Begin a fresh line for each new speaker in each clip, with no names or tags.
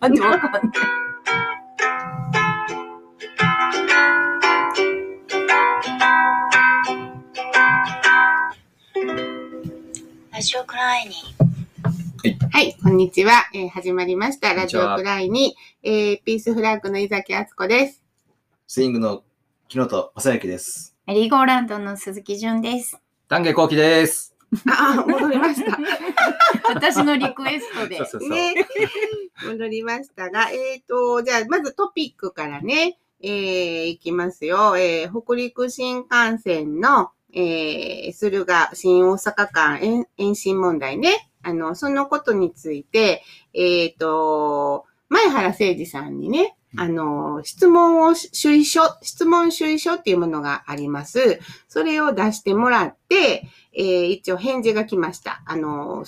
なんでわかんない。
ラジオクライニ
はい、こんにちは。えー始まりました。ラジオクライに、えーピースフラッグの井崎敦子です。
スイングの木本正幸です。
メリーゴーランドの鈴木純です。
丹下幸喜です。
あ、戻りました。
私のリクエストで
そう。そうそう。
ね、戻りましたが、えっ、と、じゃあ、まずトピックからね、えー、いきますよ。えー、北陸新幹線の、えー、駿河新大阪間延延伸問題ね。あの、そのことについて、えっ、と、前原誠二さんにね、あの、質問を主意書、質問主意書っていうものがあります。それを出してもらって、えー一応返事が来ました。あの、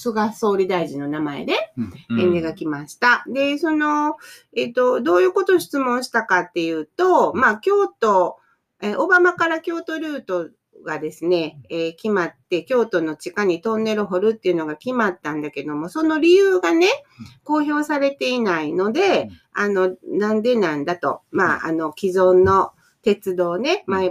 菅総理大臣の名前で
うん。
返事が来ました。で、その、えっ、と、どういうことを質問したかっていうと、まあ、京都、えーオバマから京都ルートがですね、えー決まって、京都の地下にトンネルを掘るっていうのが決まったんだけども、その理由がね、公表されていないので、
うん。
あの、なんでなんだと、まあ、あの、既存の鉄道ね、前、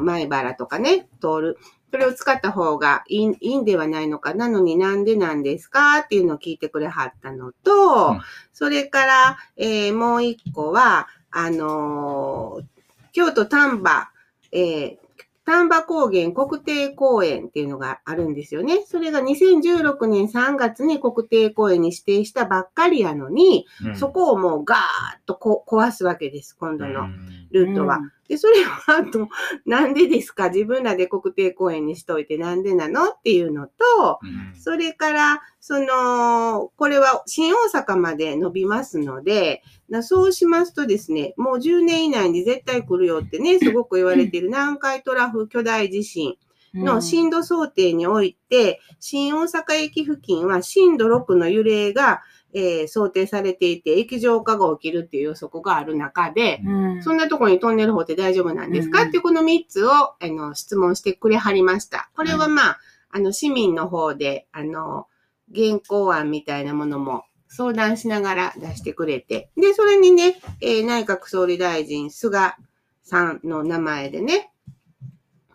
前原とかね、通る。それを使った方がいいいいんではないのか。なのになんでなんですかっていうのを聞いてくれはったのと、
うん
それから、えーもう一個は、あのー京都丹波、えー丹波高原国定公園っていうのがあるんですよね。それが2016年3月に国定公園に指定したばっかりやのに、
うん
そこをもうガーッとこ壊すわけです、今度の
うん
ルートは。で、それは、あと、なんでですか？自分らで国定公園にしといてなんでなの？っていうのと、
うん。
それから、その、これは新大阪まで伸びますので、なそうしますとですね、もう10年以内に絶対来るよってね、すごく言われている南海トラフ巨大地震の震度想定において、新大阪駅付近は震度6の揺れが、えー想定されていて、液状化が起きるっていう予測がある中で、
うん。
そんなところにトンネル掘って大丈夫なんですか、
うん。
っていうこの3つをあの質問してくれはりました。これはまあ、あの市民の方で、あの、原稿案みたいなものも相談しながら出してくれて、で、それにね、えー内閣総理大臣菅さんの名前でね、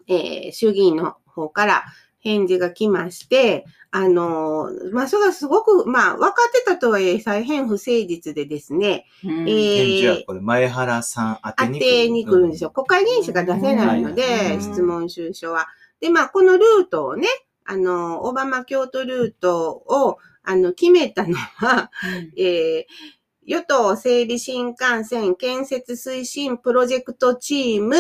えー衆議院の方から返事が来まして、あのーまあ、それがすごく、まあ、分かってたとはいえ、大変不誠実でですね、
うん。
えー
返事はこれ、前原さん宛て
当
に
てに来るんですよ。国会議員しか出せないの
う
で、
ん
質問収書は。で、まあ、このルートをね、あの、オバマ京都ルートを、あの、決めたのは、えー与党整備新幹線建設推進プロジェクトチーム、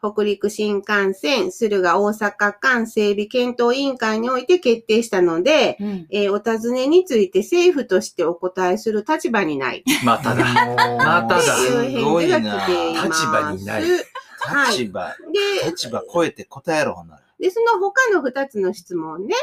北陸新幹線、駿河大阪間整備検討委員会において決定したので、
うん。
えーお尋ねについて政府としてお答えする立場にない。
まただ。まただ。
っていう返事が来ています。
立場にない。
はい。
立場、
で、
立場超えて答えろ、ほんなら。
で、その他の二つの質問ね、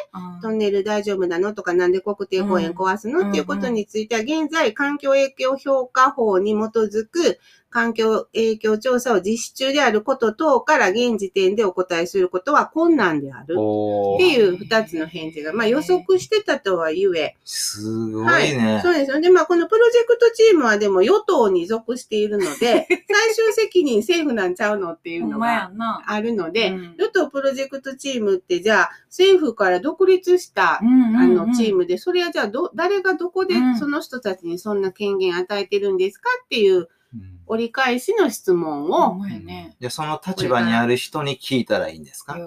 トンネル大丈夫なのとか、なんで国定公園壊すの、
うん。
っていうことについては、現在、環境影響評価法に基づく環境影響調査を実施中であること等から、現時点でお答えすることは困難である。っていう二つの返事が、まあ予測してたとは言え、
すごい
はい
ね。
そうですよ。で、まあ、このプロジェクトチームはでも与党に属しているので、最終責任政府なんちゃうのっていうのが
な。
あるので、
うん
与党プロジェクトチームってじゃあ、政府から独立した、
うん
あの、チー
ム。
ムで、それはじゃあ、ど、誰がどこで
うん
その人たちにそんな権限与えてるんですかっていう
うん
折り返しの質問を、
まやね。
じゃあ、その立場にある人に聞いたらいいんですか？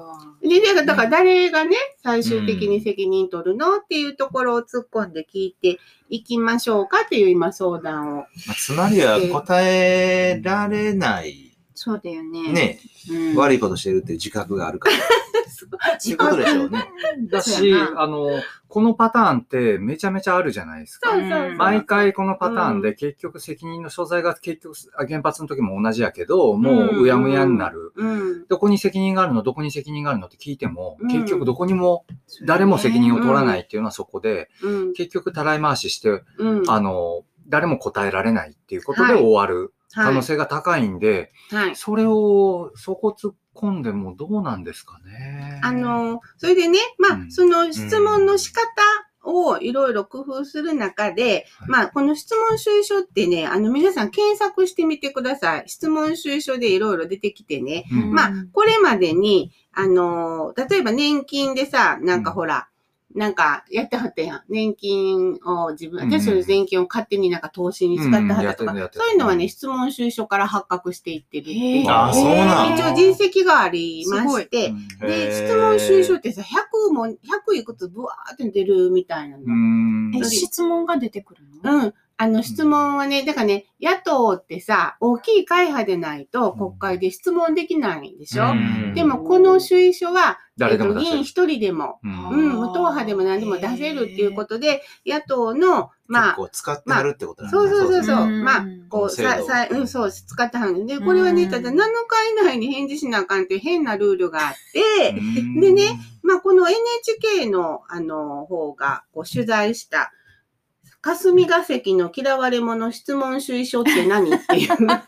で、でだから誰がね、最終的に責任取るのっていうところを突っ込んで聞いていきましょうかっていう今相談を。
まあつまりは答えられない、
そうだよね。
ね、
うん
悪いことしてるっていう自覚があるから。そういうことでしょうね。
だしあの、このパターンってめちゃめちゃあるじゃないですか。
そうそうそう。
毎回このパターンで結局責任の所在が結局あ原発の時も同じやけど、もううやむやになる。
うん。
どこに責任があるのどこに責任があるのって聞いても、
うん
結局どこにも誰も責任を取らないっていうのはそこで、
うん。
結局たらい回しして、
うん。
あの、誰も答えられないっていうことで
はい
終わる可
はい
能性が高いんで、
はい。
それをそこ突っ込んでもどうなんですかね。
あ、の、それでね、まあ、
うん
その質問の仕方をいろいろ工夫する中で、
はい
まあ、この質問主意書ってね、あの、皆さん検索してみてください。質問主意書でいろいろ出てきてね。
うん
まあ、これまでに、あの、例えば年金でさ、なんか
うん
ほら、なんかやってはったやん。年金を自分、
うん
私の年金を勝手になんか投資に使ってはったとか、そういうのはね、質問主意書から発覚していってるっていう。
あそうなの
一応実績がありまして、で、質問主意書ってさ、100も、100いくつブワーって出るみたいなの。
うん
え、質問が出てくるの？
うん。あの、質問はね、だからね、野党ってさ、大きい会派でないと国会で質問できないでしょ、
うん。
でも、この主意書は、えっと、議員一人でも、
うん。
うん、無党派でも何でも出せるっていうことで、野党の、ま
結
あ、
構使ってはるってことなん
そうそうそうそう、
うん
まあ、こう、さ、さ、うん、そう、使ってはるんで、これはね、
うん。
ただ7日以内に返事しなあかんっていう変なルールがあって、
うん。
でね、まあ、この NHK の、あの、方が、こう、取材した、霞が関の嫌われ者質問主意書って何？っていう。なんか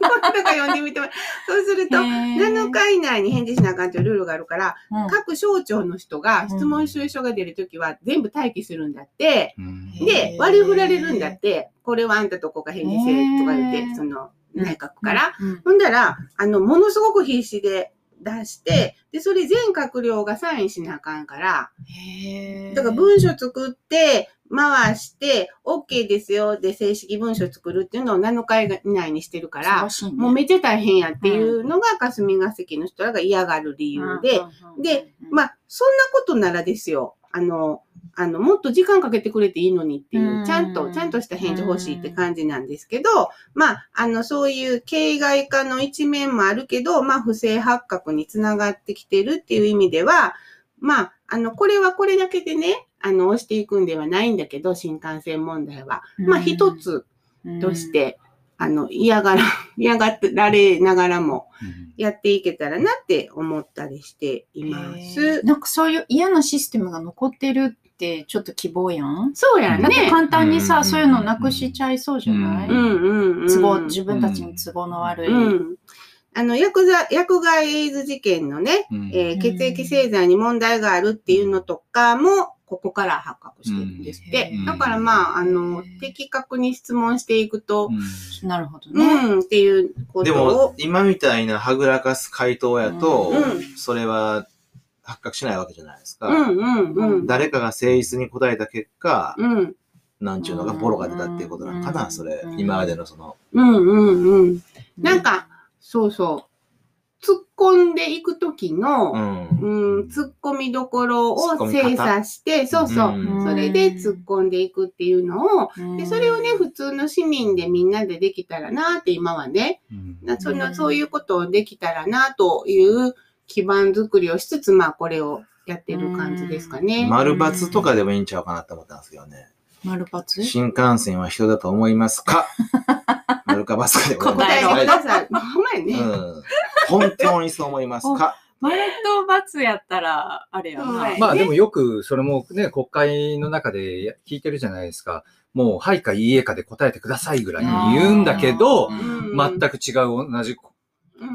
読んでみてもそうすると、7日以内に返事しなあかんというルールがあるから、各省庁の人が質問主意書が出るときは全部待機するんだって、
うん。
で、割り振られるんだって、これはあんたとこが返事せえとか言って、その、内閣から。
うん。
ほんだら、あの、ものすごく必死で出して、で、それ全閣僚がサインしなあかんから、だから文書作って、回して、OK ですよで正式文書作るっていうのを7日以内にしてるから、
ね。
もうめっちゃ大変やっていうのが霞が関の人らが嫌がる理由で、、で、まあ、そんなことならですよ。あの、あの、もっと時間かけてくれていいのにっていうう、
ん
ちゃんと、ちゃんとした返事欲しいって感じなんですけど、まあ、あの、そういう形骸化の一面もあるけど、まあ、不正発覚につながってきてるっていう意味では、まあ、あの、これはこれだけでね、あの、押していくんではないんだけど、新幹線問題は。まあ、一つとして、あの、嫌がら、嫌がられながらも、やっていけたらなって思ったりしています。
なんかそういう嫌なシステムが残ってるってちょっと希望やん？
そうや
なんか
ね。
簡単にさ、
うん
そういうのなくしちゃいそうじゃない、
う
うんうんうん。
都合、自分たちに都合の悪い。
うん。あの、薬剤、薬害エイズ事件のね、
うん
えー血液製剤に問題があるっていうのとかも、ここから発覚してるんですって。
うん
だからまあ、あの、的確に質問していくと、
なるほど
う
ね。
ん、っていうこと
でも
を、、
今みたいなはぐらかす回答やと、
うん
それは発覚しないわけじゃないですか。
うんうんうん。
誰かが誠実に答えた結果、
うん。
なんちゅうのがボロが出たっていうことなのかな、
うん
それ
う。ん
今までのその。
うんうんうん。なんか、そうそう。突っ込んでいくときの、
うん。
うん、突っ込みどころを精査して、そうそう、
うん
それで突っ込んでいくっていうのを、
うん
で、それをね、普通の市民でみんなでできたらなって今はね、なその、
うん
そういうことをできたらなという基盤作りをしつつ、まあこれをやってる感じですかね。
丸×とかでもいいんちゃうかなって思ったんですけどね。
丸抜
新幹線は人だと思いますか？丸か×かでございます
答えてく
は
ださい。ほんまやね。
いうん。本当にそう思います。か。
丸と×やったら、あれやな。
はい。
まあでもよくそれもね、国会の中で聞いてるじゃないですか。もう、はいかいいえかで答えてくださいぐらいに言うんだけど、
うん。
全く違う同じ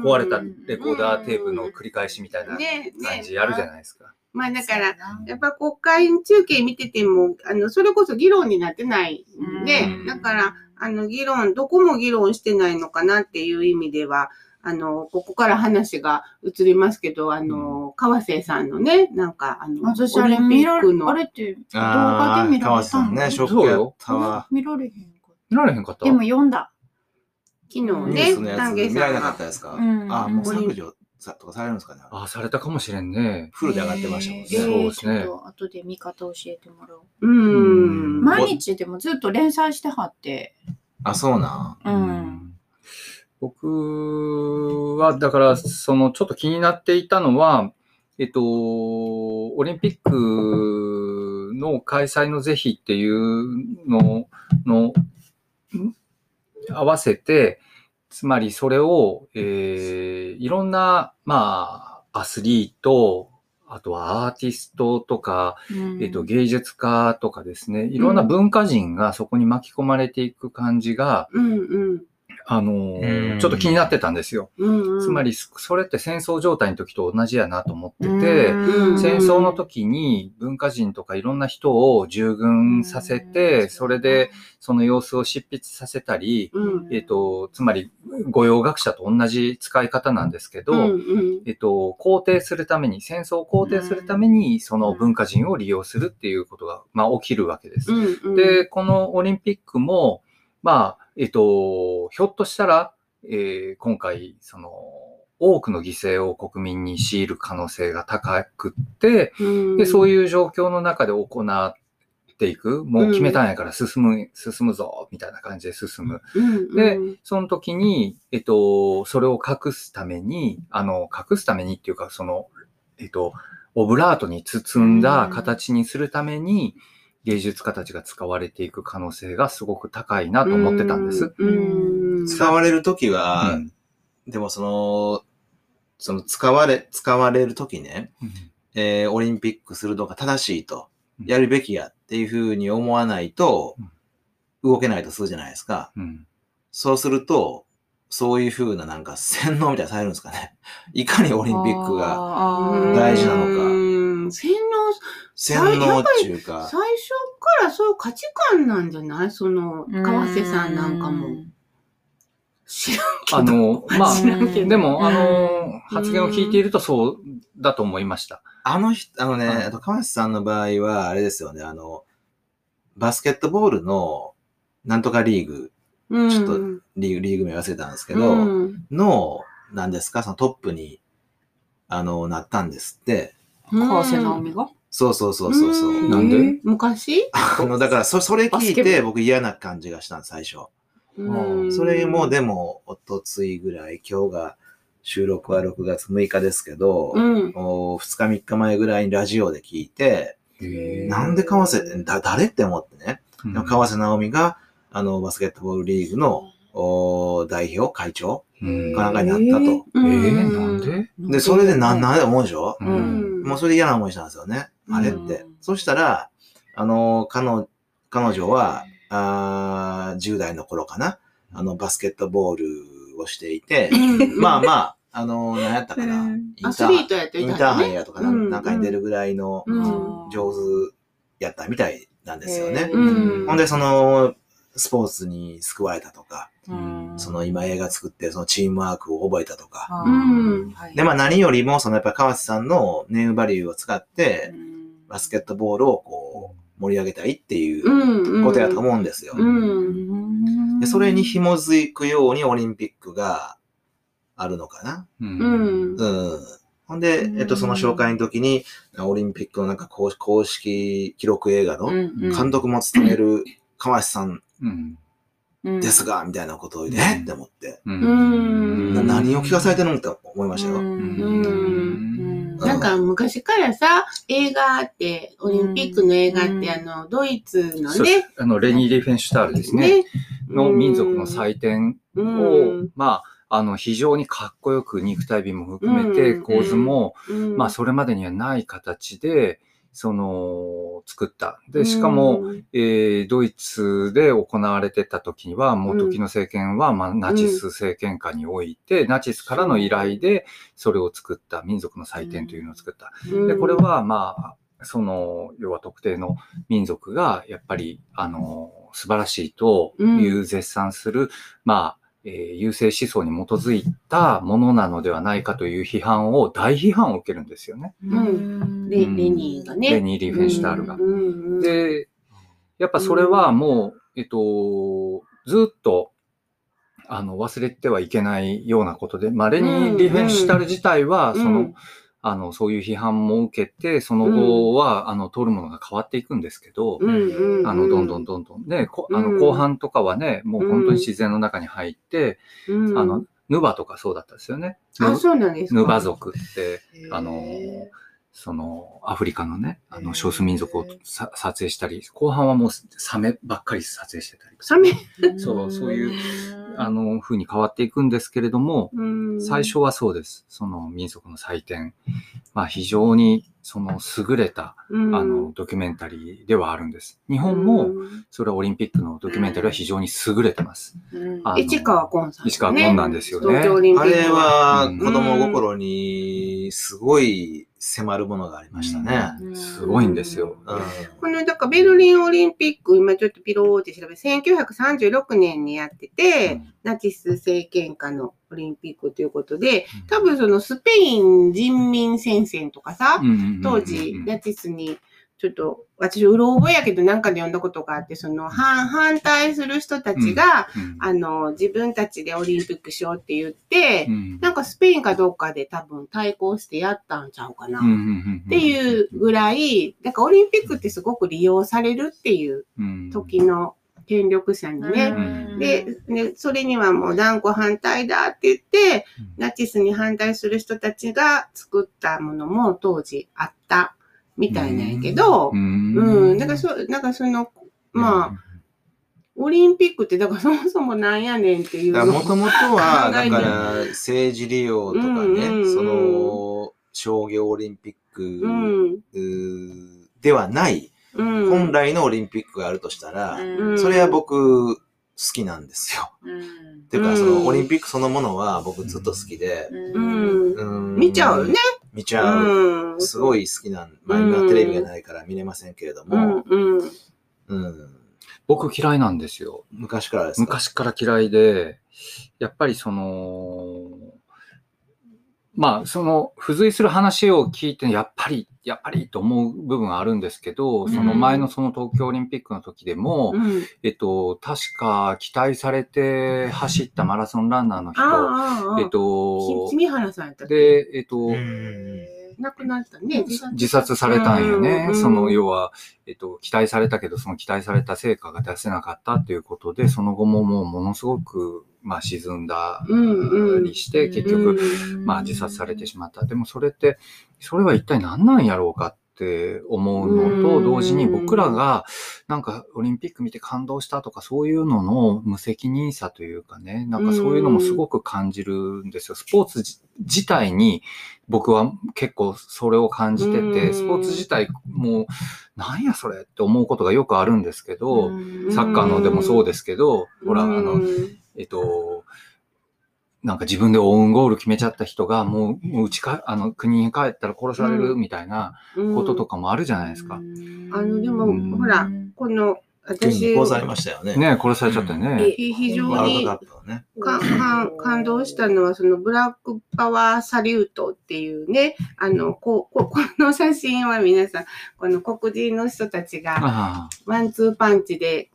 壊れたレコーダーテープの繰り返しみたいな
ね
感じあるじゃないですか。
まあだから、
や
っぱ国会中継見てても、あの、それこそ議論になってないんで
う、ん。
だから、あの、議論、どこも議論してないのかなっていう意味では、あの、ここから話が移りますけど、あの、川瀬さんのね、なんか、あの、
私あれ
オリンピ
見られ、
ックの
あれって動画で見ら
川
れたの？
瀬さんね、ショックやったわ。
見られへんかっ
見られへんかった？
た。でも読んだ。
昨日ね丹下
つ見られなんかったですか？
うん
あ、もう削除さとかされるんですかね？
ああ、されたかもしれんね。
フルで上がってましたもんね。
えー
そうですね
ちょっと後で見方教えてもらおう。
うーん。
毎日でもずっと連載してはって。
あ、そうなん。
うん。
僕は、だから、その、ちょっと気になっていたのは、えっと、オリンピックの開催の是非っていうのの、ん合わせて、つまりそれを、えーいろんな、まあ、アスリート、あとはアーティストとか、えっと、芸術家とかですね、いろんな文化人がそこに巻き込まれていく感じが
うんうん。
あのー
うん。
ちょっと気になってたんですよ。
うんうん。
つまり、それって戦争状態の時と同じやなと思ってて、
うん。
戦争の時に文化人とかいろんな人を従軍させて、それで、その様子を執筆させたり、
うん。
えっ、と、つまり、御用学者と同じ使い方なんですけど、
うんうん。
えっと、肯定するために、戦争を肯定するために、その文化人を利用するっていうことが、まあ、起きるわけです。
うんうん。
で、このオリンピックも、まあ、えっと、ひょっとしたら、えー今回、その、多くの犠牲を国民に強いる可能性が高くって、
うん。
で、そういう状況の中で行っていく、もう決めたんやから進む、進むぞ、みたいな感じで進む。
うん
で
うん。
その時に、えっと、それを隠すために、あの、隠すためにっていうか、その、えっと、オブラートに包んだ形にするために、芸術家たちが使われていく可能性がすごく高いなと思ってたんです。
うん
使われるときは、
うん。
でもその、その使われ、使われるときね、えーオリンピックするのが正しいと、
うん。
やるべきやっていうふうに思わないと、動けないとするじゃないですか。
うん。
そうすると、そういうふうななんか洗脳みたいなされるんですかね。いかにオリンピックが
が
大事なのか。
うん。洗脳、
洗脳っていうか、
最初からそういう価値観なんじゃない？その、川瀬さんなんかも。知らんけど。
あの、ま
知らんけ
あ、
ど。
でも、あの
うん、
発言を聞いているとそうだと思いました。
あの人、あのね、
はい。
あと川瀬さんの場合は、あれですよね、あの、バスケットボールのなんとかリーグ、
うん、
ちょっとリーグ、リーグ名忘れたんですけど、
うん。
の、なんですか、そのトップに、あの、なったんですって。
川瀬直美が？
そうそうそうそうそう。
ん
なんで？
昔？
あの、だから、そ、それ聞いて、僕嫌な感じがしたんです、最初。
うん
それも、でも、おとついぐらい、今日が、収録は6月6日ですけど、
うん。
お2日3日前ぐらいにラジオで聞いて、なんで川瀬、だ、誰って思ってね。
うん
でも川瀬直美が、あの、バスケットボールリーグの、お代表、会長
うん
かなんかになったと。
えー、なんで？
で、それでなん、なんで思うでしょ？
う
うんん。
もうそれで嫌な思いしたんですよね。あれって。
うん。
そしたら、あの、彼女、彼女は、あー10代の頃かな。あの、バスケットボールをしていて、まあまあ、あの、何やったかな。
うん。
インタ
ー
ハイやとかな。
うん。
かに出るぐらいの
うん。
上手やったみたいなんですよね。
うん。
ほんで、その、スポーツに救われたとか、
うん。
その今映画作って、そのチームワークを覚えたとか。
うん。
で、まあ何よりも、そのやっぱ川瀬さんのネームバリューを使って、バスケットボールをこう、盛り上げたいっていう
うん。
ことやと思うんですよ。
うん。
で、それに紐づくようにオリンピックがあるのかな。
う
うんん。
うん。ほんで、えっと、その紹介の時に、オリンピックのなんか公公式記録映画の監督も務める 川瀬さん
うん
ですが、みたいなことを言って、えって思って、
う
うん
な何を聞かされてるのって思いましたよ。
うん。なんか昔からさ、映画って、オリンピックの映画って、あの、ドイツのね、
あの、レニー・リーフェンシュタールですね。の民族の祭典を、
うん。
まあ、あの、非常にかっこよく肉体美も含めて、
うん。
構図も、
うん。
まあ、それまでにはない形で、その、作った。で、しかも、、えードイツで行われてた時には、もう時の政権は、まあ、ナチス政権下において、ナチスからの依頼で、それを作った、民族の祭典というのを作った。
うん。
で、これ、は、まあ、その、要は特定の民族が、やっぱり、あの、素晴らしいという絶賛する、まあ、えー優勢思想に基づいたものなのではないかという批判を、大批判を受けるんですよね。
うん。レレニーがね。
レニー・リーフェンシュタールが。
うん。うん。
で、やっぱそれはもう、えっと、ずっと、あの、忘れてはいけないようなことで、まあ、レニー・リーフェンシュタール自体は、
うん。
その、あの、そういう批判も受けて、その後は、あの、通るものが変わっていくんですけど、
うんうんうん
あの、どんどんどんどん。で、こあ
うん
の後半とかはね、もう本当に自然の中に入って、
うん
あの、ヌバとかそうだったですよね。
あ、そうなんですか。
ヌバ族って、あの、その、アフリカのね、あの、少数民族をさ撮影したり、後半はもうサメばっかり撮影してたり、
サメ、
そうそういうあの、風に変わっていくんですけれども、
うん。
最初はそうです。その民族の祭典。まあ非常にその優れた、
うん。
あの、ドキュメンタリーではあるんです。日本も、それはオリンピックのドキュメンタリーは非常に優れてます。
市川崑さん、
市川崑なんですよね。
あれは
うん。
子供心にすごい迫るものがありましたね。
すごいんですよ。
うん。
この、だからベルリンオリンピック、今ちょっとピローって調べ、1936年にやってて、ナチス政権下のオリンピックということで、多分そのスペイン人民戦線とかさ、当時、ナチスに、ちょっと、私、うろ覚えやけど、なんかで読んだことがあって、その、反、反対する人たちが、あの、自分たちでオリンピックしようって言って、なんかスペインかどうかで多分対抗してやったんちゃうかな。っていうぐらい、だからオリンピックってすごく利用されるっていう時の権力者にね。で、ね、それにはもう断固反対だって言って、ナチスに反対する人たちが作ったものも当時あったみたいなんやけど、うん、だからそ、だからその、まあ、オリンピックって、だからそもそもなんやねんっていうの
もともとは、だから政治利用とか
うんうん
ね、
うん。
その、商業オリンピックではない、
うん。
本来のオリンピックがあるとしたら、
うん。
それは僕好きなんですよ。っていうか、
うん。
そのオリンピックそのものは僕ずっと好きで、
うん。
うん。
見ちゃうね。
見ちゃう。
うん。
すごい好きなん。まあ今
うん
テレビがないから見れませんけれど
う
も
ん、、うん。
うん
僕嫌いなんですよ。
昔からですか？
昔から嫌いで、やっぱりその、まあ、その、付随する話を聞いて、やっぱり、やっぱりと思う部分はあるんですけど、その前のその東京オリンピックの時でも、
うん。
えっと、確か期待されて走ったマラソンランナーの人。えっと
き、君原さんやったっけ？
で、えっと、
うん
亡くなったね。
自殺されたんよね
う。ん
その、要は、えっと、期待されたけど、その期待された成果が出せなかったっていうことで、その後ももうものすごく、まあ沈んだりして、結局、まあ自殺されてしまった。でもそれって、それは一体何なんやろうかって思うのと
うん
同時に僕らがなんかオリンピック見て感動したとかそういうのの無責任さというかね、なんかそういうのもすごく感じるんですよ。スポーツじ自体に僕は結構それを感じて
うん。
て、スポーツ自体もうなんやそれって思うことがよくあるんですけど、サッカーのでもそうですけど、ほら、あの、えっと、なんか自分でオウンゴール決めちゃった人が、もう、もううちか、あの、国に帰ったら殺されるみたいなこととかもあるじゃないですか。
あの、でも、
うん。
ほら、この、私、
こうされましたよね。
ね殺されちゃったよね。
非非常に
ね。
かか感動したのは、そのブラックパワーサリュートっていうね、あの、こう、こうこの写真は皆さん、この黒人の人たちが
あ
ワンツーパンチで、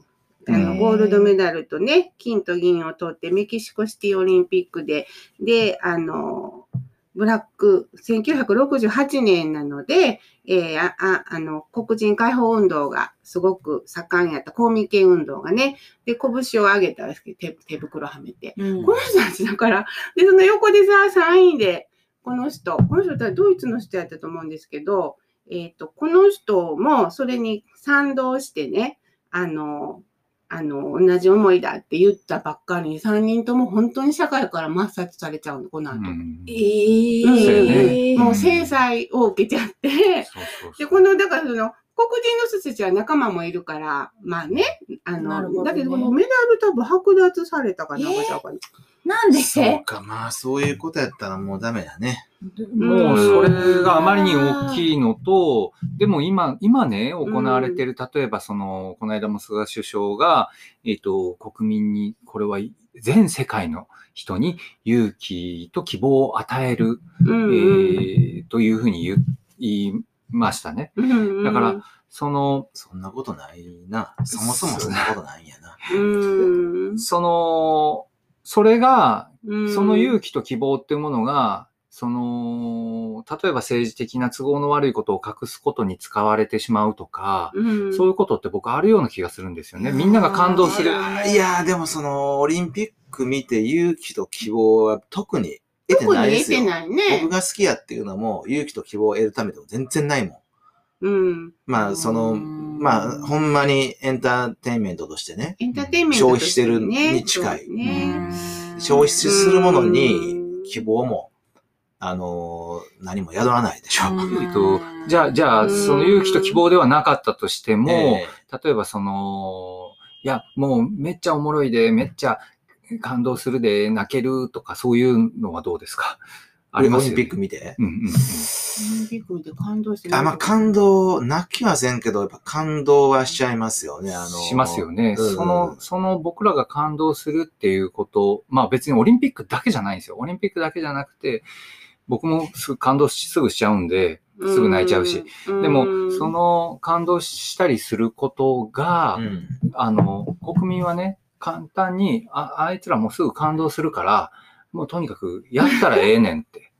あの、
うん
ゴールドメダルとね、金と銀を取ってメキシコシティオリンピックで、で、あの、ブラック、1968年なので、えーあ、あ、あの、黒人解放運動がすごく盛んやった、公民権運動がね、で、拳を上げたんですけど、手手袋はめて。
うん
この人たちだから、で、その横でさ、3位で、この人、この人ってドイツの人やったと思うんですけど、えっ、と、この人もそれに賛同してね、あの、あの、同じ思いだって言ったばっかりに3人とも本当に社会から抹殺されちゃうの、この
あ。
後。
うん。
え
うん。
そうよ
え
ね
もう制裁を受けちゃって、
そうそうそ
で、
う
この、だからその、黒人の人たちは仲間もいるから、まあね、あの、
ね。
だけどこのメダル多分剥奪されたかなんかちゃうかな。
なんで？
そうか、まあそういうことやったらもうダメだね。
もうそれがあまりに大きいのと、でも今、今ね、行われてる、例えばその、この間も菅首相が、えっ、と、国民に、これは全世界の人に勇気と希望を与える、
うんうん
えーというふうに言言いましたね。
うんうん
だから、その、
そんなことないな。そもそもそんなことないんやな。
うん
その、それが、
うん
その勇気と希望っていうものが、その、例えば政治的な都合の悪いことを隠すことに使われてしまうとか、
うん
そういうことって僕あるような気がするんですよね。みんなが感動する。
いやー、でもその、オリンピック見て勇気と希望は特に、得て
特に得
ないですよ。
てないね
僕。が好きやっていうのも、勇気と希望を得るためでも全然ないもん。
うん。
まあ、その、まあ、ほんまにエンターテインメントとしてね、
エンターテインメントと
消費してる
ね
に近い。
ね。
消費するものに
うん。
希望も、あのー何も宿らないでしょ。
えっと、じゃあ、じゃあ、
うん。
その勇気と希望ではなかったとしても、
え
例えばその、いや、もうめっちゃおもろいで、めっちゃ感動するで、泣けるとか、そういうのはどうですか？
ー
ありますよ、ね。
オリンピック見て？
うんうんうん。
オリンピック見て感動して
あ、まあ、感動、泣きはせんけど、やっぱ感動はしちゃいますよね。あのー
しますよね。
うん
その、その僕らが感動するっていうこと、まあ別にオリンピックだけじゃないんですよ。オリンピックだけじゃなくて、僕もすぐ感動しすぐしちゃうんで、すぐ泣いちゃうし。
うん
でも、そ、の感動したりすることが、
うん。
あの、国民はね、簡単に、あ、あいつらもうすぐ感動するから、もうとにかくやったらええねんって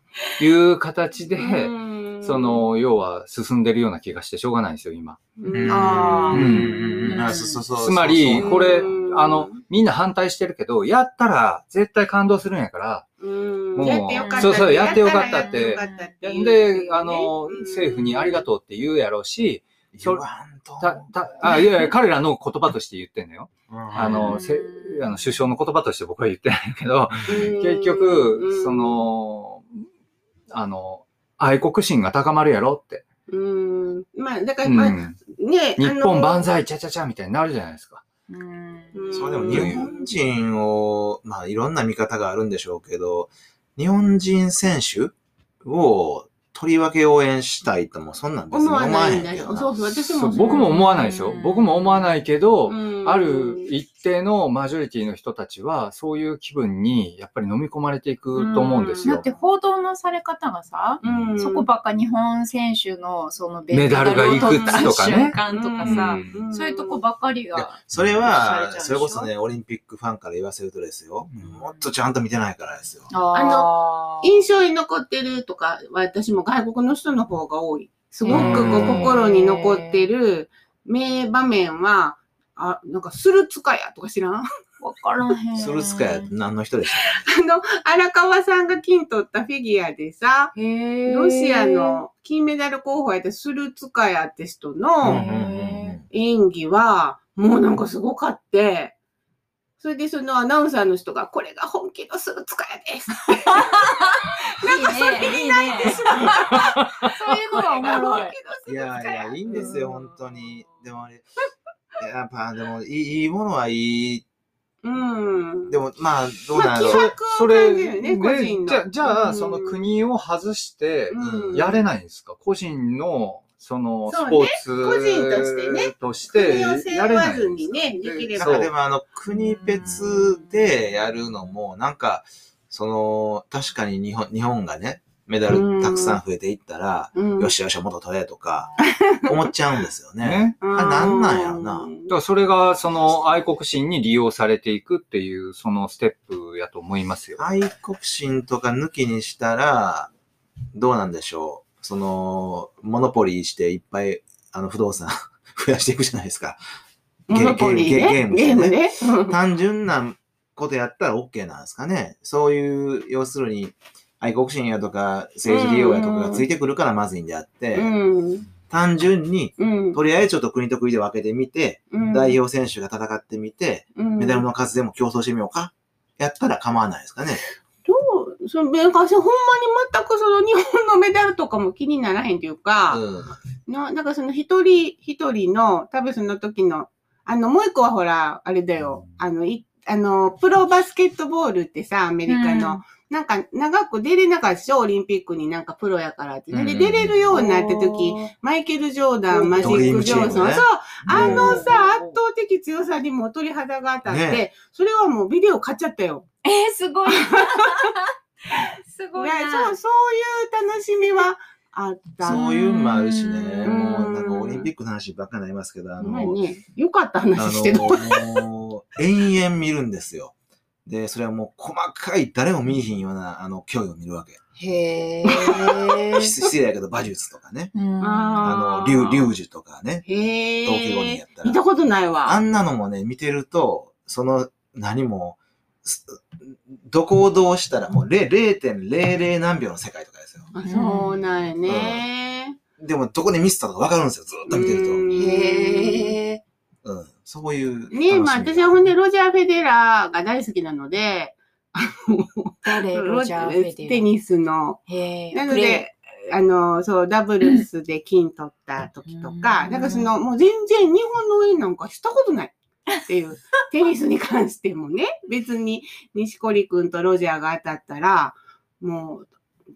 いう形で、
うん。
そ、の、要は進んでるような気がしてしょうがないんですよ、今。
うん。
あー。
うん。
うん。あそうそうそう
つまりこれ
うん
あの、みんな反対してるけど、やったら絶対感動するんやから、
うん。
もう
やってよかった。
そうそうやってよかったって。
やらやってよかったっていう
で、あの、
うん。
政府にありがとうって言うやろうし、
言わんと。
た、た、あ、いやいや、彼らの言葉として言ってんのよ。あ
う
の、
ん
せあの首相の言葉として僕は言ってないけど、
うん
結局、そ、の、あの、愛国心が高まるやろって。
うん。まあ、だから、
うん
まあ、ね、
日本万
歳。
歳、チャチャチャみたいになるじゃないですか。
うん
そうでも日本人を、まあいろんな見方があるんでしょうけど、日本人選手をとりわけ応援したいともそんなん別に
思わないんだよ。そうそう、私も
僕も思わないですよ。僕も思わないけど、
うん
ある一定のマジョリティの人たちは、そういう気分にやっぱり飲み込まれていくと思うんですよ
だって。報道のされ方がさ、
うん
そこばっか日本選手のその
メダルがいくつとかね
間とかさ、
うん
そういうとこばっかりが。
それは、それこそね、オリンピックファンから言わせるとですよ。もっとちゃんと見てないからですよ。
あ
印象に残ってるとか、私も外国の人の方が多い。すごくこう
うん
心に残ってる名場面は、あ、なんか、スルツカヤとか知らん？あ
わからへん。
スルツカヤって何の人でし
の、荒川さんが金取ったフィギュアでさ、ロシアの金メダル候補やったスルツカヤって人
た
の
へ
演技は、もうなんかすごかって、それでそのアナウンサーの人が、これが本気のスルツカヤです。
いいね、いいね。そういうのがおもろい。
いやいや、いいんですよ、本当に。でもあれ、やっぱ、でも、いいいいものはいい。
うん。
でも、まあ、どうなの
まあ気迫
それ、
感じるよね個人の
じゃあ、じゃあ、
うん
その国を外して、
うん
やれないんですか？個人の、その、スポーツ
個人としてね
としてやれない
ずにね、できれば
なんか。でもあの、国別でやるのも、なんか、その、確かに日本、日本がね、メダルたくさん増えていったら、
うん
よしよし、もっと取れとか、思っちゃうんですよね。
ね。
うん
あなんなんやろな
だからそれが、その、愛国心に利用されていくっていう、そのステップやと思いますよ。
愛国心とか抜きにしたら、どうなんでしょう。その、モノポリーしていっぱい、あの、不動産 増やしていくじゃないですか。
モノポリーね。
ゲーム
ゲームね。うん
単純なことやったら OK なんですかね。そういう、要するに、愛国心やとか、政治利用やとかがついてくるからまずいんであって、
うん。
単純に、
うん。
とりあえずちょっと国と国で分けてみて、
うん
代表選手が戦ってみて、
うん
メダルの数でも競争してみようか。やったら構わないですかね。
どうその、なんかほんまに全くその日本のメダルとかも気にならへんというか、
うん。
ななんかその一人一人の、多分その時の、あの、もう一個はほら、あれだよ、あの、いあの、プロバスケットボールってさ、アメリカの、なんか長く出れなかったでしょオリンピックになんかプロやからって。で、
うん。
出れるようになった時、マイケル・ジョーダン、マジック・ジョン。ソン、
ね。
そう、あのさ、
うん。
圧倒的強さにもう鳥肌が当たって、
ね
それはもうビデオ買っちゃったよ。
えー、すごい。すごい
ね
な。
そう、そういう楽しみはあった。
そういうのもあるしね。
うん
もうなんかオリンピックの話ばっかりになりますけど、あの、
まあね、よかった
あ
話してる。
の、もう延々見るんですよ。で、それはもう細かい誰も見えひんような、あの、競技を見るわけ。
へ
失 失礼やけど、馬術とかね。
うん
あの、
あー
竜、竜樹とかね。
へえ。
東京五人やったら
見たことないわ。
あんなのもね、見てると、その、何も、すどこをどうしたらもう0 0.00何秒の世界とかですよ。
あそうなんやね。
でもどこでミスったとかわかるんですよ、ずっと見てると。
うん
へえ。
うん、そういう。
ねまあ私はほんでロジャー・フェデラーが大好きなので、
誰？ロジャー・フェデラ
テニスの。
へえ。
なので、あの、そう、ダブルスで金取った時とか、
うん
なんかその、もう全然日本の上なんかしたことないっていう、テニスに関してもね、別に西堀君とロジャーが当たったら、もう、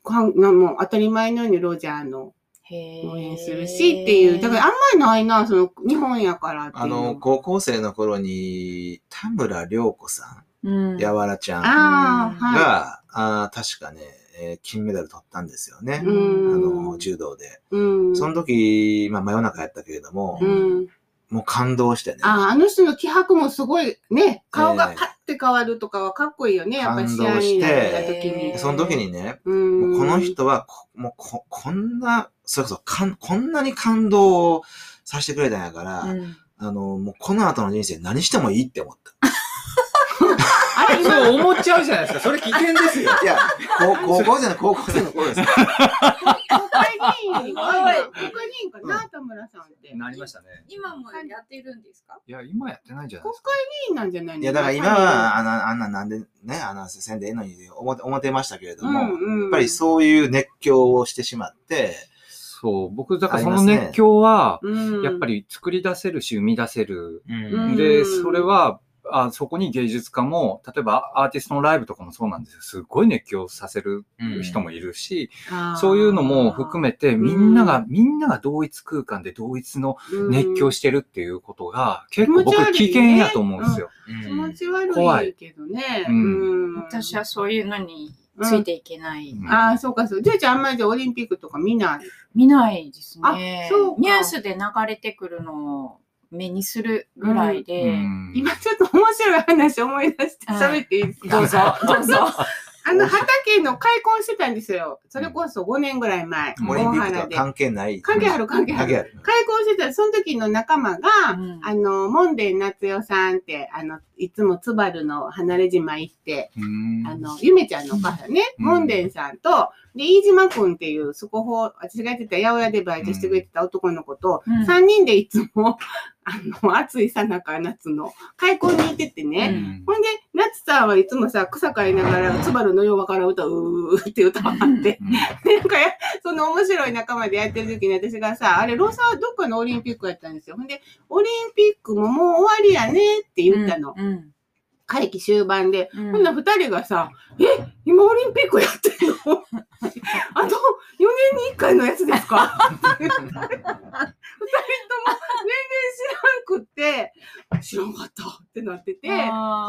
かんなもう当たり前のようにロジャーの応援するしっていう、だからあんまりないな、その、日本やからっていう
あの、
の。
高校生の頃に、田村良子さ
うん
ん、やわらちゃんが、
ああ、はい。
あー確かね、えー金メダル取ったんですよね。
う
あ
ん
の、柔道で。
うん。
その時、まあ真夜中やったけれども、
うん。
もう感動してね。
ああ、あの人の気迫もすごいね、顔が
ええ
パッて変わるとかはかっこいいよね、やっぱり試合
感動して
になった時に。
でその時にね、この人はこ、もうこ、こんな、それこそかん、こんなに感動をさせてくれたんやから、
うん
あの、もうこの後の人生何してもいいって思った。
あれ、今、
そう思っちゃうじゃないですか。それ危険ですよ。
いや、高高校生の高校生の頃ですよ。
国会議員かな国会議員かな、田村さんって。
なりましたね。
今もやってるんですか？
いや、今やってないんじゃない
国
ですか。
会議員なんじゃないの？
いや、だから今は、あんな、あんななんでね、あんなせんでええのに思って思ってましたけれども、
うんうん、
やっぱりそういう熱狂をしてしまって、
そう。僕、だからその熱狂は、
うん、
やっぱり作り出せるし、生み出せる。
うん
で、それは、あそこに芸術家も、例えばアーティストのライブとかもそうなんですよ。すごい熱狂させる人もいるし、
あー。
そういうのも含めて、みんなが、みんなが同一空間で同一の熱狂してるっていうことが、結構僕
気持ち悪いね。
危険やと思うんですよ。
気持ち悪
怖い。
いけどね。
うん。
うん。
私はそういうのについていけない。
うん。
ああ、そうかそう。じゃあ、じゃあ、あんまりじゃあオリンピックとか見ない？
見ないですね。
あそうか。
ニュースで流れてくるのを目にするぐらいで、
うん。
今ちょっと面白い話思い出して
はい。
喋っていいですか、
どうぞ、どうぞ。
あの、畑の開墾してたんですよ。それこそ5年ぐらい前。
うん。
オリンピッ関係ない。
関係ある関係ある。開墾してた、その時の仲間が、
うん。
あの、門田夏代さんって、あの、いつも津軽の離れ島行って、
うん。
あの、ゆめちゃんのお母さんね、
うん。
門田さんと、で、飯島くんっていう、そこほ、私がやってた八百屋でバイトしてくれてた男の子と、
うん。
三人でいつも、あの、暑いさなか夏の、開墾に行っててね、
うん。
ほんで、夏さんはいつもさ、草刈りながら、津軽のようわからん歌、うーって歌わって、なんかや、その面白い仲間でやってる時に私がさ、あれ、ロサどっかのオリンピックやったんですよ。ほんで、オリンピックももう終わりやねって言ったの。
うん。
会期終盤で。
うん。
ほんなら二人がさ、え、今オリンピックやってんの？あと、4年に1回のやつですか？二人とも全然知らんくって、知らんかったってなってて、す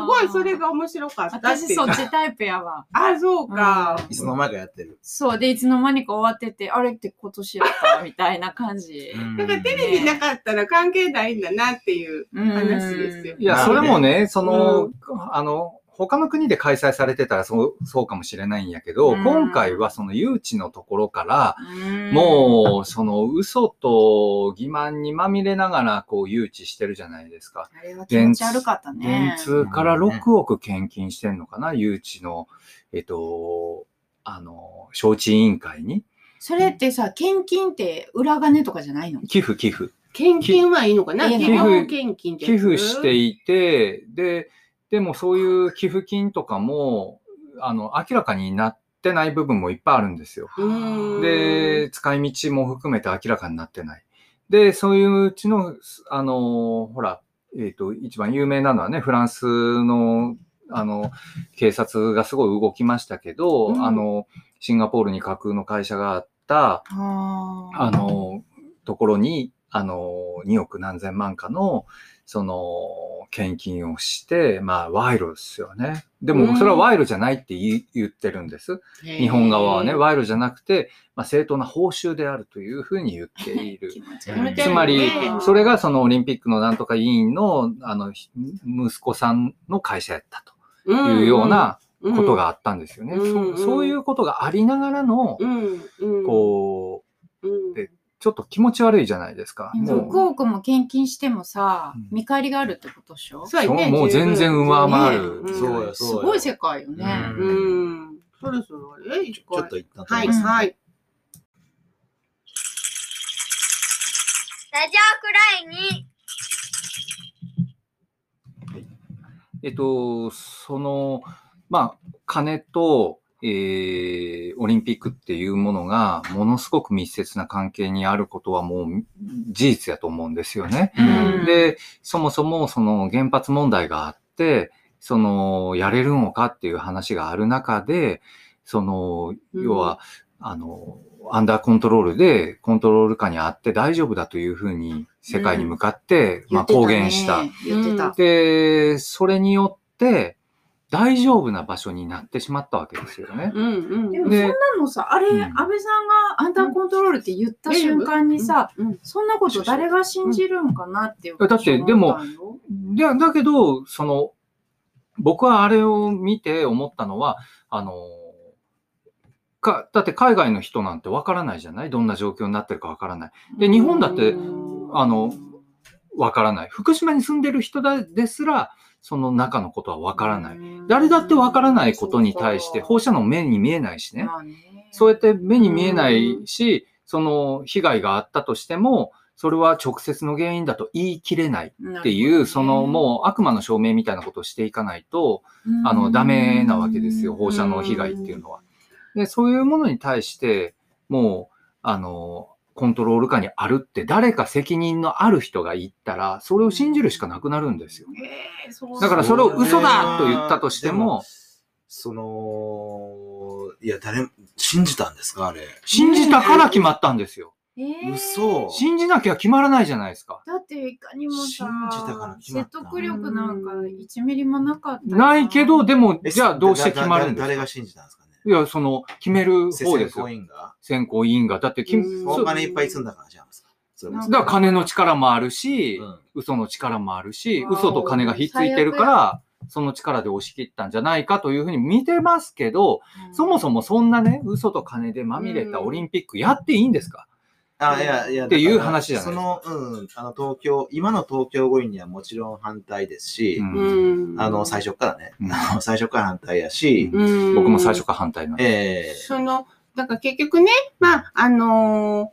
ごいそれが面白かった。
私そっちタイプやわ。
あ、そうか。
いつの間にかやってる。
そうで、いつの間にか終わってて、あれって今年やったみたいな感じ。
だからテレビなかったら関係ないんだなっていう
うん
話ですよ。
いや、それもね、その、あの、他の国で開催されてたらそう、そうかもしれないんやけど、
うん
今回はその誘致のところから、
うん
もう、その嘘と欺瞞にまみれながら、こう、誘致してるじゃないですか。
あれは気持ち悪かったね
電。通から6億献金してんのかな、誘致の、えっと、あの、招致委員会に。
それってさ、献金って裏金とかじゃないの？
寄付、寄付。
献金はいいのかな？
寄付
献金って
寄付していて、で、でもそういう寄付金とかも、あの、明らかになってない部分もいっぱいあるんですよ。で、使い道も含めて明らかになってない。で、そういううちの、あの、ほら、えっ、と、一番有名なのはね、フランスの、あの、警察がすごい動きましたけど、
うん
あの、シンガポールに架空の会社があった、
あ
の、ところに、あの、2億何千万かの、その、献金をして、まあ、賄賂ですよね。でも、
うん。
それは賄賂じゃないって言ってるんです。日本側はね、賄賂じゃなくて、まあ、正当な報酬であるというふうに言っている。つまり
ね、
それがそのオリンピックのなんとか委員の、あの、ひ息子さんの会社やったというようなことがあったんですよね。
うん。
そそういうことがありながらの、
うん、うん、
こう、
うん、
でちょっと気持ち悪いじゃないですか。
でも
もう
6億も献金してもさ
うん、
見返りがあるってことでしょ？
そうやね
そうもう全然上回る
す。ごい世界よね。
う
うん。そろそろあれ
ちょっと一旦止
はい、はい。
ラジオくらいに。
えっと、その、まあ、金と、えー、オリンピックっていうものが、ものすごく密接な関係にあることはもう事実やと思うんですよね。
うん
で、そもそもその原発問題があって、その、やれるのかっていう話がある中で、その、
うん
要は、あの、アンダーコントロールで、コントロール下にあって大丈夫だというふうに世界に向かって、まあ公言した。
言ってた。
で、それによって、大丈夫な場所になってしまったわけですよね。
うんうん。
で
でもそんなのさ、あれ、
うん
安倍さんがアンダーコントロールって言った瞬間にさ、
うん、
そんなこと誰が信じるんかなっていう。
だってでも、でだけど、その、僕はあれを見て思ったのは、あの、か、だって海外の人なんてわからないじゃない？どんな状況になってるかわからない。で、日本だって、あの、わからない。福島に住んでる人だですら、その中のことはわからない。誰だってわからないことに対して、放射能目に見えないしね。そうやって目に見えないし、その被害があったとしても、それは直接の原因だと言い切れないっていう、そのもう悪魔の証明みたいなことをしていかないと、あの、ダメなわけですよ。放射能被害っていうのは。で、そういうものに対して、もう、あの、コントロール下にあるって誰か責任のある人が言ったら、それを信じるしかなくなるんですよ。
えーそう
だからそれを嘘だと言ったとしても、
その、いや、誰も、信じたんですかあれ？
信じたから決まったんですよ。
えー
嘘。
信じなきゃ決まらないじゃないですか。
だっていかにもさ
信じたから決まった
説得力なんか1ミリもなかった
ないけど、でも、
え
じゃあどうして決まるんですか？
だ誰が信じたんですか？ね
いや、その、決める方ですよ。
選考。委員が？
選考委員が。だって、き
うん。
そう。
お金いっぱい積んだからじゃんですか。それも。
なん
だから金の力もあるし、
うん。
嘘の力もあるし、嘘と金がひっついてるから、その力で押し切ったんじゃないかというふうに見てますけど、そもそもそんなね、嘘と金でまみれたオリンピックやっていいんですか？
あ、いや、いや、
っていう話じゃない
その、うん、あの、東京、今の東京五輪にはもちろん反対ですし、
うん。
うん。
あの、最初からね、最初から反対やし、
うん。
僕も最初から反対なんで。
ええ。
その、だから結局ね、まあ、あの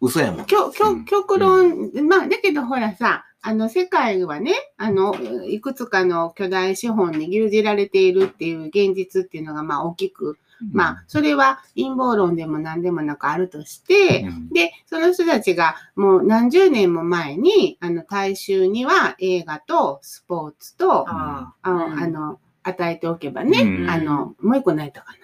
嘘やもん。
ー。きょ、きょ、
うん。
極論、まあ、だけどほらさ、あの、世界はね、あの、いくつかの巨大資本に牛耳られているっていう現実っていうのが、まあ、大きく、まあ、それは陰謀論でも何でもなくあるとして、
うん。
で、その人たちがもう何十年も前に、あの、大衆には映画とスポーツと、あ
あ
の、与えておけばね、
うん。
あの、もう一個ないとかな。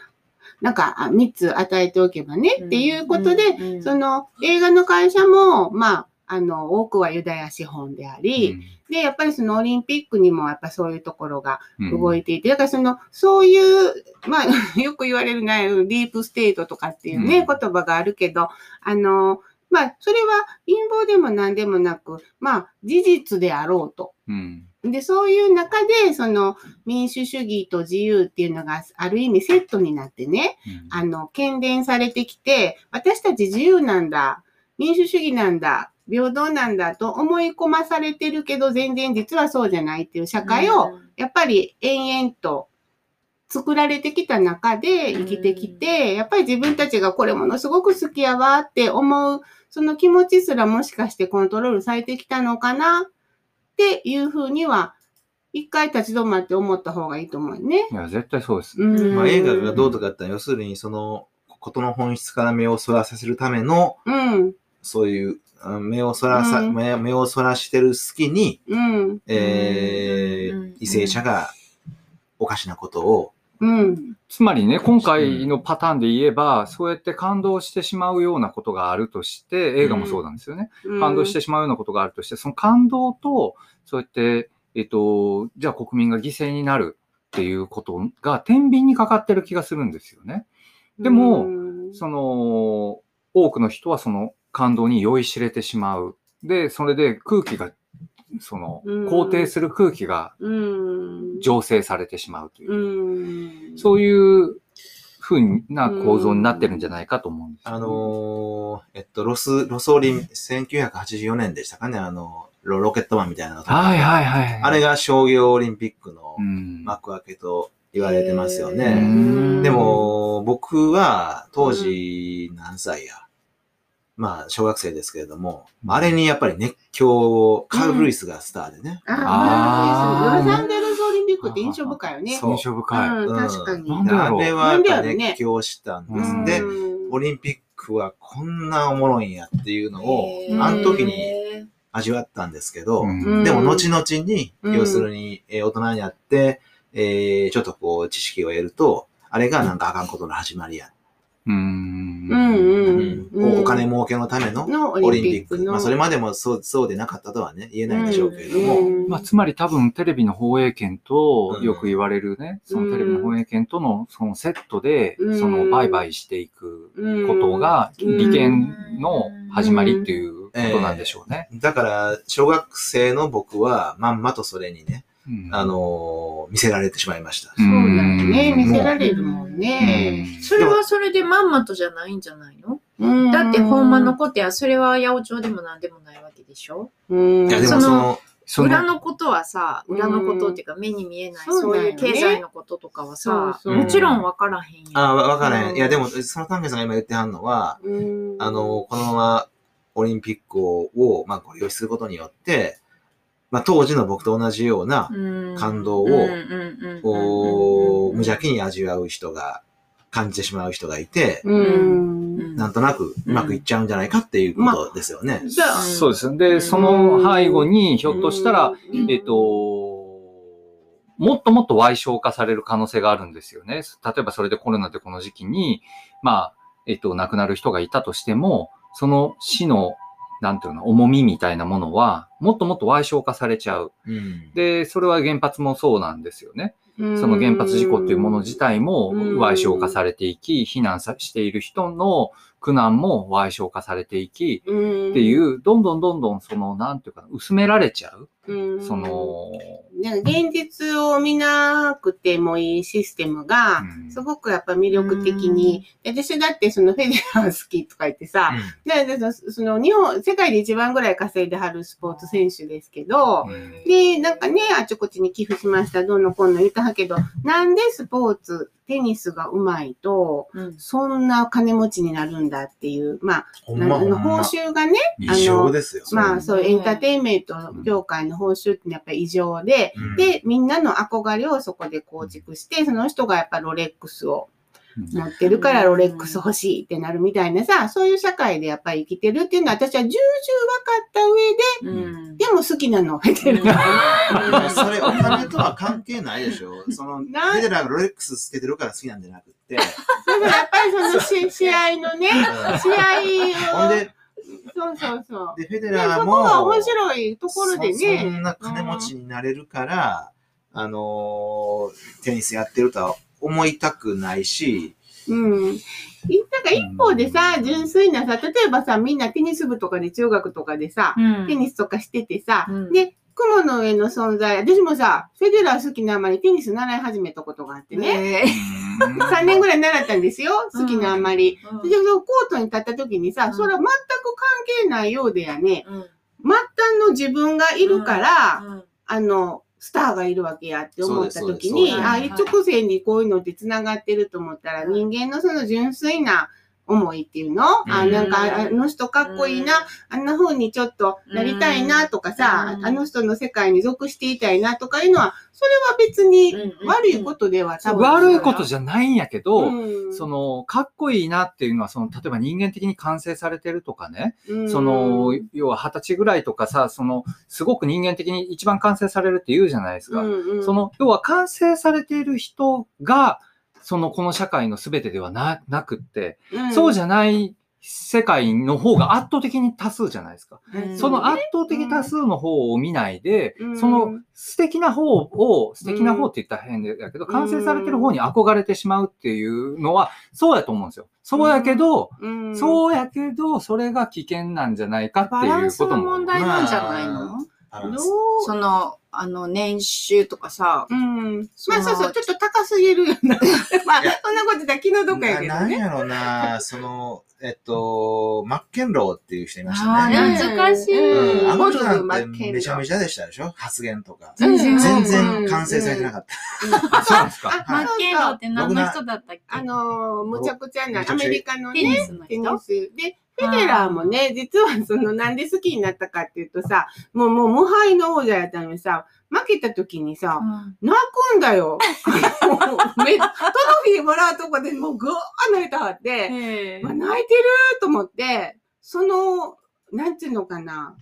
なんか、あ三つ与えておけばね、っていうことで、その映画の会社も、まあ、あの、多くはユダヤ資本であり、で、やっぱりそのオリンピックにもやっぱそういうところが
うん。
動いていて、だからその、そういう、まあ、よく言われるね、ディープステートとかっていうね、
うん。
言葉があるけど、あの、まあ、それは陰謀でも何でもなく、まあ、事実であろうと。
うん。
で、そういう中で、その民主主義と自由っていうのがある意味セットになってね、あの、喧伝されてきて、私たち自由なんだ、民主主義なんだ、平等なんだと思い込まされてるけど、全然実はそうじゃないっていう社会を、やっぱり延々と作られてきた中で生きてきて、やっぱり自分たちがこれものすごく好きやわって思う、その気持ちすらもしかしてコントロールされてきたのかなっていうふうには、一回立ち止まって思った方がいいと思うね。
いや、絶対そうです。
うん
まあ、映画がどうとかってのは、要するにその、ことの本質から目をそらさせるための、
うん、
そういう、あ目をそらさ、
うん。
目目をそらしてる隙に、
うん、
えー
うん。
為政者がおかしなことを、
うん、
つまりね、今回のパターンで言えば、そうやって感動してしまうようなことがあるとして、映画もそうなんですよね。
うん。
感動してしまうようなことがあるとして、その感動と、そうやって、えっと、じゃあ国民が犠牲になるっていうことが天秤にかかってる気がするんですよね。でも
うん。
その、多くの人はその感動に酔いしれてしまう。で、それで空気が、その、
うん。
肯定する空気が
うん、
醸成されてしまうという、
うん、
そういうふうな構造になってるんじゃないかと思うんですよね、
あのーえっと、ロス、ロスオリン、1984年でしたかね、あの、ロロケットマンみたいなのとか
はいはいはい。
あれが商業オリンピックの
うん、
幕開けと言われてますよ
う
ね。
ん。
で、も、僕は当時何歳や、まあ、小学生ですけれども、あれにやっぱり熱狂、カール・ルイスがスターでね。
ああ、
あー
ロサンゼルスオリンピックって印象深いよね。
印象深い。
うん、確かに。
なんでだろう
あれはやっぱ熱狂したんです。
うん
で、
うん
オリンピックはこんなおもろいんやっていうのをあの時に味わったんですけど、
うん
でも後々に、
うん
要するに、えー大人になって、えーちょっとこう知識を得ると、あれがなんかあかんことの始まりや。
うん。
うんうんうん。
お金儲けのための
の
オリンピック。
の
まあそれまでもそうそうでなかったとはね、言えないんでしょうけれども、
うん
まあ、つまり多分テレビの放映権と、
うん
よく言われるね、そのテレビの放映権とのそのセットで、
うん
その売買していくことが
うん
利権の始まりっていうことなんでしょうね。
だから、小学生の僕はまんまとそれにね、
うん
あのー見せられてしまいました。
う
そうだよね。
うん
見せられるもんね。
それはそれでまんまとじゃないんじゃないの？
うん
だってほんまのことや、それは八百長でもなんでもないわけでしょ？
うん。
いや、でも
その
その、
そ
裏
の
のことはさ、裏のことっていうか目に見えない、
そう
そういう
だよね
経済のこととかはさ、もちろんわからへんやん。
あ、わわからへ。
うんん
いや、でも、その丹下さんが今言ってはんのは、
うん
あの、このままオリンピックを、をまあ、ご利用することによって、まあ、当時の僕と同じような、
うん
感動を無邪気に味わう人が、感じてしまう人がいて、
うん。
なんとなくうまくいっちゃうんじゃないかっていうことですよね。
じゃあ、
そうです。で、その背後に、ひょっとしたら、えっ、と、もっともっと歪小化される可能性があるんですよね。例えばそれでコロナでこの時期に、まあ、えっ、と、亡くなる人がいたとしても、その死の、なんていうの、重みみたいなものは、もっともっと歪小化されちゃう。
うん
で、それは原発もそうなんですよね。
そ
その原発事故っていうもの自体も
うん
歪小化されていき、避難さしている人の苦難も歪小化されていき、
って
いう、どんどんどんどんその、なんていうかな、薄められちゃう。
うん、
その、
なんか現実を見なくてもいいシステムが、
うん。
すごくやっぱ魅力的に、私だってそのフェデラー好きとか言ってさ、ででそその日本、世界で一番ぐらい稼いではるスポーツ選手ですけど、
うん。
で、なんかね、あちこちに寄付しました、どんのこんの言ったはけど、なんでスポーツ、テニスが上手いと、
うん。
そんな金持ちになるんだっていう、まあ、
ほんま
報
ま。
酬がね、
異常ですよ。
まあ、そう、
ね
エンターテインメント業界の報酬ってやっぱり異常で、
うん、
で、みんなの憧れをそこで構築して、その人がやっぱロレックスを持ってるからロレックス欲しいってなるみたいなさ、そういう社会でやっぱり生きてるっていうのは私は重々分かった上で、
うん。
でも好きなの、フェデ
それお金とは関係ないでしょ。その、フ
な
ェデラーがロレックスつけてるから好きなんじゃなくって。
だからやっぱりそのし試合のね、試合を、
ほんで、
そうそうそう。
で、フェデラーも、
こが面白いところで
そそ
ね。
んな金持ちになれるから、あのーテニスやってるとは思いたくないし、
うん。いなんか一方でさ、純粋なさ、例えばさ、みんなテニス部とかで中学とかでさ、
うん
テニスとかしててさ、
うん
で、雲の上の存在、私もさ、フェデラー好きなあまりテニス習い始めたことがあってね。
ね
3 年ぐらい習ったんですよ、好きなあまり。
うん。
で、そのコートに立った時にさ、
うん。
それは全く関係ないようでやね、
うん。
末端の自分がいるから、
うん。
あの、スターがいるわけやって思った時に、あ、
そうです。
はい
一直線にこういうのって繋がってると思ったら、
うん。
人間のその純粋な思いっていうの、あ、
うん。
なんか、あの人かっこいいな、あんな風にちょっとなりたいなとかさ、
うん。
あの人の世界に属していたいなとかいうのは、それは別に
うん
悪いことでは多分
悪いことじゃないんやけど、
うん。
その、かっこいいなっていうのは、その、例えば人間的に完成されてるとかね、
うん。
その、要は二十歳ぐらいとかさ、その、すごく人間的に一番完成されるって言うじゃないですか。
うんうん。
その、要は完成されている人が、その、この社会の全てではな、なくって、
うん。
そうじゃない世界の方が圧倒的に多数じゃないですか。
うん。
その圧倒的多数の方を見ないで、
うん。
その素敵な方を、素敵な方って言ったら変だけど、完成されてる方に憧れてしまうっていうのは、そうやと思うんですよ。そうやけど、
うん。
そうやけど、それが危険なんじゃないかって
バランスの
いうことも。
問題なんじゃないの、その、あの、年収とかさ、
うん。まあそうそう、ちょっと高すぎるよな。まあ、そんなこと言ったら気の毒やけどね。
ななんやろうな、その、えっと、マッケンローっていう人いましたね。
懐かしい
うん
うん、あの人
ボルグマ
なん
ッケンロー
てめちゃめちゃでしたでしょ？発言とか。
全然
全然完成されてなかった。
あ そうなんですか？
あ
マッケンローって何の人だったっけ？
あのー、むちゃくちゃな、アメリカの
テニ
ね、
スの
テニ
人
ス。で、フェデラーもね、実はその、なんで好きになったかっていうとさ、もう、もう無敗の王者やったのにさ、負けた時にさ、
うん。
泣くんだよ。トロフィーもらうとこでもうぐー泣いたはって、まあ、泣いてると思って、その、なんていうのかな、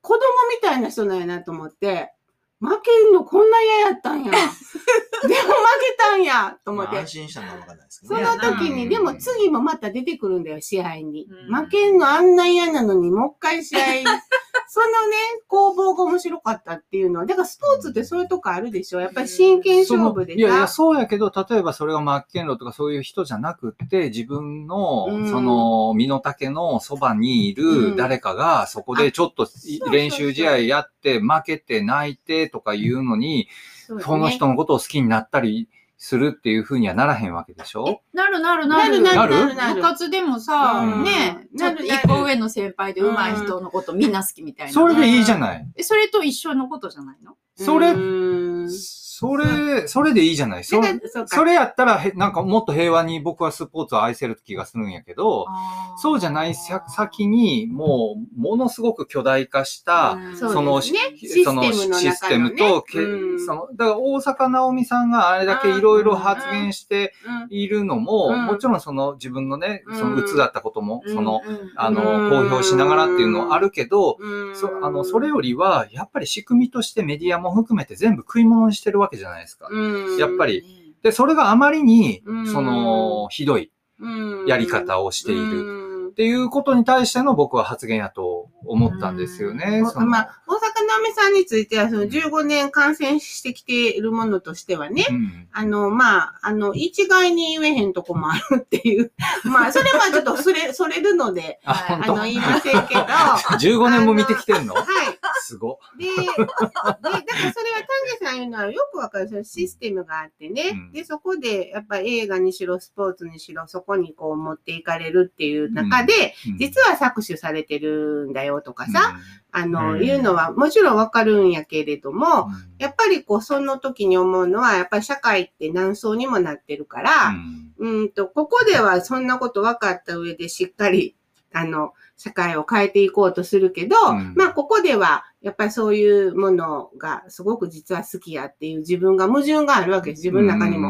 子供みたいな人なんやなと思って、負けんのこんな嫌やったんや。でも負けたんやと思って
まあ安。心したのかわかんないですけ
そ
どね。
の時に、
うん
でも次もまた出てくるんだよ、試合に。
うん
負けんのあんな嫌なのに、もう一回試合。そのね、攻防が面白かったっていうのは。だからスポーツってそういうとこあるでしょやっぱり真剣勝負で
いやいや、
さ。
そうやけど、例えばそれがマッケンローとかそういう人じゃなくって、自分の、
うん
その、身の丈のそばにいる誰かが、そこでちょっと練習試合やって、負けて泣いてとか言うのに、
そね
その人のことを好きになったりするっていうふうにはならへんわけでしょ？
なるなるなる。
なる
なる
なる？
部活でもさ、
うん
ね、ちょっと
なるなる
一個上の先輩で上手い人のことみんな好きみたいな。
それでいいじゃない。
えそれと一緒のことじゃないの
それ
う、ーん
それ、それでいいじゃない。そ
だからそ
それやったら、へなんかもっと平和に僕はスポーツを愛せる気がするんやけど、そうじゃないさ先に、もう、ものすごく巨大化した、
そ
の、その
システム
と、け
うん。
その、だから大阪直美さんがあれだけいろいろ発言して
うん
いるのも、
うん。
もちろんその自分のね、
うん。
その鬱だったことも、
うん。
その、
うん。
あの、
うん。
公表しながらっていうのはあるけど、
うん。
そあの、それよりは、やっぱり仕組みとしてメディアも含めて全部食い物にしてるわけじゃないですか。
うん。
やっぱり。で、それがあまりに
うん、
その、ひどい
うん。
やり方をしている。
うん
っていうことに対しての僕は発言やと思ったんですよね。
うんまあ、大阪なおみさんについては、その15年感染してきているものとしてはね、
うん
あの、まあ、あの、一概に言えへんとこもあるっていう。まあ、それはちょっとそれ、それるので、
あ、
あの、言いませんけど、は
当15年も見てきてんの？
い。
すご。
で、で、だからそれは丹下さん言うのはよくわかる。そのシステムがあってね。
うん
で、そこで、やっぱり映画にしろ、スポーツにしろ、そこにこう持っていかれるっていう中で、
うん。
実は搾取されてるんだよとかさ、あの、
うん。
いうのはもちろんわかるんやけれども、
うん。
やっぱりこう、その時に思うのは、やっぱり社会って何層にもなってるから、
うん。
うんと、ここではそんなこと分かった上でしっかり、あの、社会を変えていこうとするけど、
うん
まあ、ここでは、やっぱりそういうものがすごく実は好きやっていう自分が矛盾があるわけです、自分の中にも。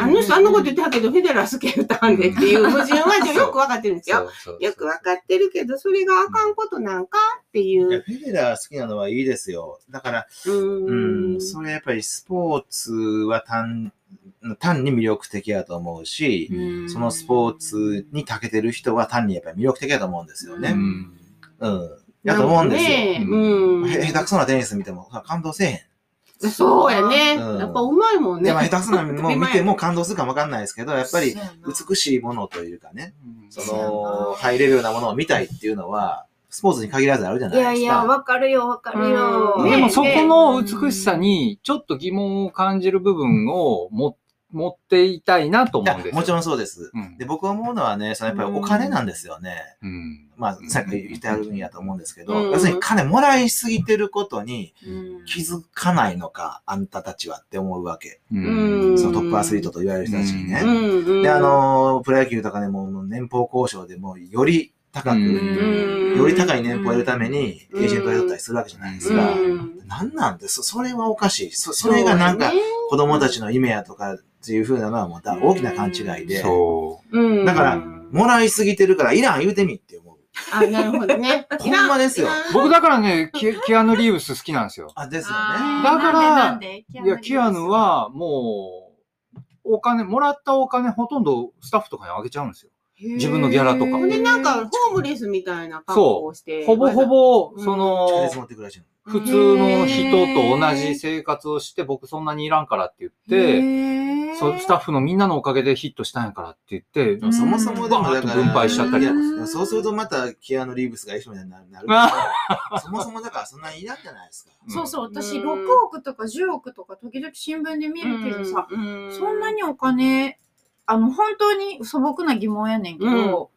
あの人あんなこと言ってたけど、フェデラー好きやったんでっていう矛盾はよく分かってるんですよ。よく分かってるけど、それがあかんことなんかってい
いや
う。
フェデラー好きなのはいいですよ。だから、
う
うん、
ん。
それやっぱりスポーツは単単に魅力的だと思うし、
うん
そのスポーツに長けてる人は単にやっぱり魅力的だと思うんですよ
う
ね。
ん
うん。やと思うんですよ。
ねうん。
へ下手くそなテニス見ても感動せえへん。
そうやね。
うん
やっぱうまいもんね。
でも下手くそなもの 見ても感動するかもわかんないですけど、やっぱり美しいものというかね、その、
な
入れるようなものを見たいっていうのは、スポーツに限らずあるじゃないですか。
いやいや、わかるよ、わかるよ。
うん
でもそこの
ね
美しさにちょっと疑問を感じる部分をも持っていたいなと
い
思うんです
もちろんそうです。
うん。
で、僕思うのはね、そのやっぱりお金なんですよね。
うん。
まあ、さっき言ってあるんやと思うんですけど、
うん。
要するに金もらいすぎてることに
うん。
気づかないのか、あんたたちはって思うわけ。
うん。
そのトップアスリートと言われる人たちにね。
うんうん。
で、あ、の、プロ野球とかでも年俸交渉でもより高く、
うん。
より高い年俸を得るために、エージェントを雇ったりするわけじゃないですか。
うん。
なんなんですそれはおかしい。そそれがなんか、子供たちの夢やとかっていう風なのはもうだ大きな勘違いで、
そ
うん
だからもらいすぎてるからいらん言うてみって思う。
あ、なるほどね。
ほんまですよ。
僕だからね、キキアヌ・リーブス好きなんですよ。
あ、ですよね。
だからいや、キアヌ、はもう、お金、もらったお金ほとんどスタッフとかにあげちゃうんですよ。自分のギャラとか
ほんで、なんか、ホームレスみたいな格好をして。
ほぼほぼ、
うん
その
鉄、持ってくるらしいの。
普通の人と同じ生活をして、僕そんなにいらんからって言って、スタッフのみんなのおかげでヒットしたんやからって言って、
うん。
そもそもでもだから、
分配しちゃったり
そうするとまたキアヌ・リーブスが一緒みたいになる。そもそもだからそんなにいらんじゃないですか。
そうそう、私
うん。
6億とか10億とか時々新聞で見るけどさ、
うん。
そんなにお金、あの、本当に素朴な疑問やねんけど、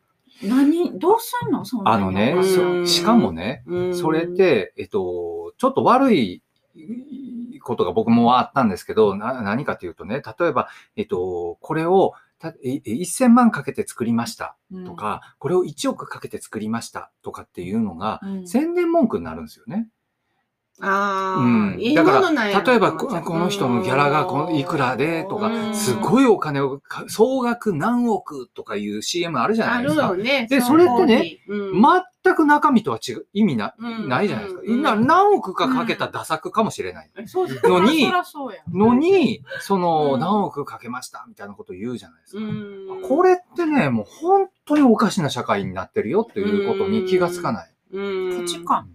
何、どうすんの？そんなに
あのねしかもね、
うん。
それって、えっと、ちょっと悪いことが僕もあったんですけど、な何かというとね、例えば、えっと、これをたええ1000万かけて作りましたとか、これを1億かけて作りましたとかっていうのが、
うん。
宣伝文句になるんですよね。
ああ、
うん
いい
だから
ものなんや
例えばここの人のギャラがこのいくらでとか
うん
すごいお金をか、総額何億とかいう CM あるじゃないですか
よ。ね。
でそれってね
うん、
全く中身とは違う、意味な、
うん
ないじゃないですか。
うん
な何億かかけた打作かもしれない。
そうそう
のに
そらそうや。
のに、その、
うん
何億かけましたみたいなこと言うじゃないです
う
か。
ん
これってね、もう本当におかしな社会になってるよっていうことに気がつかない。
うん
価値観。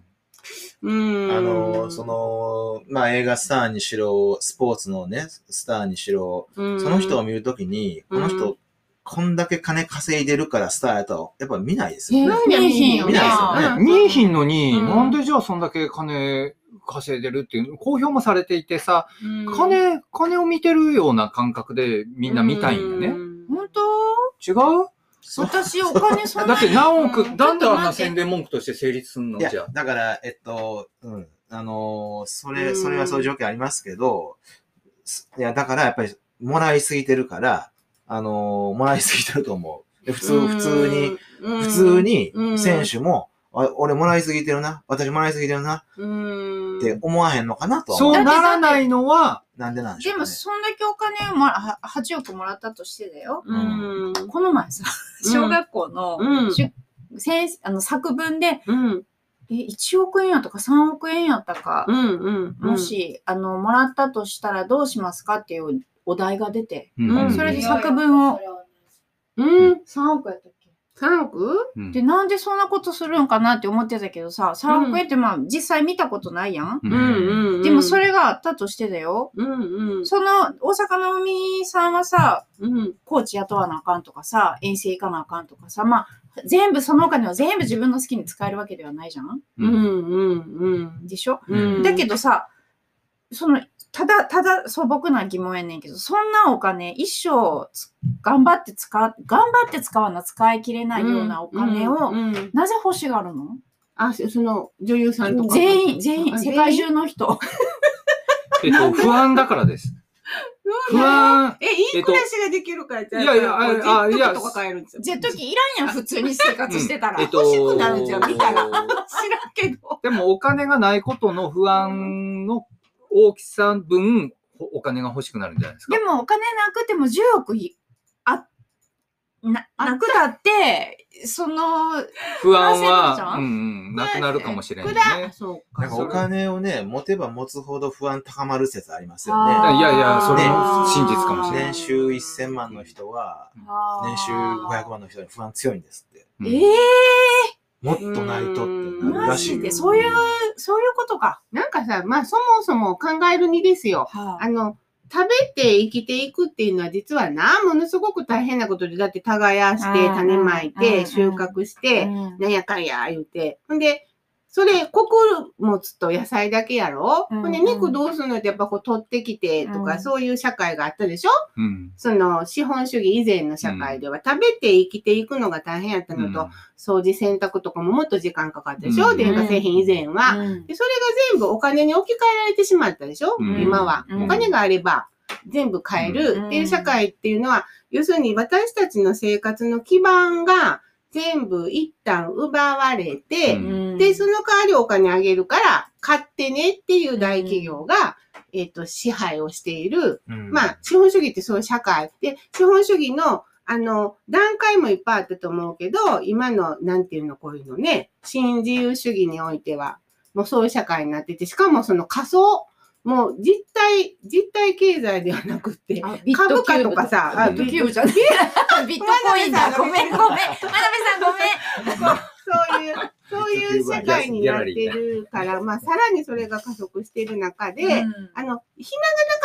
うん。
あの、その、まあ映画スターにしろ、スポーツのね、スターにしろ、
うん。
その人を見るときに、この人、こんだけ金稼いでるからスターやとは、やっぱ見ないですよね。
見ひんよ
見ないですよね。
見えひんのに、
うん。
なんでじゃあそんだけ金稼いでるっていう、公表もされていてさ、
うん。
金、金を見てるような感覚でみんな見たいんよね。
うん。
本当？
違う？
私お金そんな
だって何億、
うん。
なんであんな宣伝文句として成立すんのじゃあ。、
だから、えっと、うん。あのーそれ、
うん。
それはそういう状況ありますけど、すいや、だからやっぱり、もらいすぎてるから、あのーもらいすぎてると思う。で普通、普通に、、
うん。
普通に
う、ん。
選手も、あ俺もらいすぎてるな、私もらいすぎてるな、
うん
って思わへんのかなとは思う。
そうならないのは、
なんでなんでしょう、ね。
でもそんだけお金をもらは8億もらったとしてだよ。
うん。
この前さ、小学校の、
うん
しゅ先あの作文で、
うん。
え、1億円やったか3億円やったか、
うん。うん。
もし、あの、もらったとしたらどうしますかっていうお題が出て、
うん
それで作文を、
うん。
3億やった
3億
うん
で、なんでそんなことするんかなって思ってたけどさ、3億円ってまあ実際見たことないやん？
う
うんん。うん。
でもそ、れがあったとしてだよ。
うん。うん。
その大阪の海さんはさ、
うん。
コーチ雇わなあかんとかさ、遠征行かなあかんとかさ、まあ、全部そのお金を全部自分の好きに使えるわけではないじゃん
うん。うん。
でしょ、
うん。
だけどさ、その、ただ、ただ素朴な疑問やねんけど、そんなお金、一生つ頑張って使う、頑張って使わな使い切れないようなお金を、
うんうん
なぜ欲しがるの？
あ、その女優さんとか。
全員、全員、
あ
世界中の人。
えっと、不安だからです。不安？
え、いい暮らしができるからじゃあ
いやいやあ
ジェット
あいや
機とか買えるんですよ。
ジェット機いらんやん、普通に生活してたら。
えっと、
欲しくなるじゃん見たら 知らんけど。
でもお金がないことの不安の大きさ分、お金が欲しくなるんじゃないですか？
で。もお金なくても10億いあななくだって、その、
不安は、
ん
うんうん、なくなるかもしれないね。
そうか。
なんかお金をね、持てば持つほど不安高まる説ありますよ
あ
ね。
ー
いやいやそ
れ
も真実かもしれない
年収1000万の人は、年収500万の人に不安強いんですって。
うん
ええ
もっとないとってなる
マ
らしい
で、そういう、そういうことか。
なんかさ、まあそもそも考えるにですよ。
は
あ。の、食べて生きていくっていうのは実はな、ものすごく大変なことで、だって耕して、
うん
種まい
うん
て、収穫して、
うん。
なんやかんや言うて。ほんで、それ、穀物と野菜だけやろ、
うん
ほんで、肉どうするのってやっぱこう取ってきてとか、
うん。
そういう社会があったでしょ？
うん。
その資本主義以前の社会では、食べて生きていくのが大変やったのと、掃除洗濯とかももっと時間かかったでしょ、
うん。
電化製品以前は、
うん。
で。それが全部お金に置き換えられてしまったでしょ、
うん。
今は、
うん。
お金があれば全部買えるっていう社会っていうのは、要するに私たちの生活の基盤が全部一旦奪われて、
うん
で、その代わりお金あげるから買ってねっていう大企業が、えっ、と、支配をしている
うん
まあ、資本主義ってそういう社会。で、資本主義の、あの、段階もいっぱいあったと思うけど、今の、なんていうの、こういうのね、新自由主義においては、もうそういう社会になってて、しかもその仮想、もう実体、実体経済ではなくって、株価とかさ、あ
ビットキューブじゃねえ。ビットコインだ。ごめんごめん。真鍋さんごめん。
そういう、そういう世界になってるから、まあ、さらにそれが加速してる中で、
うん。
あの、暇がなか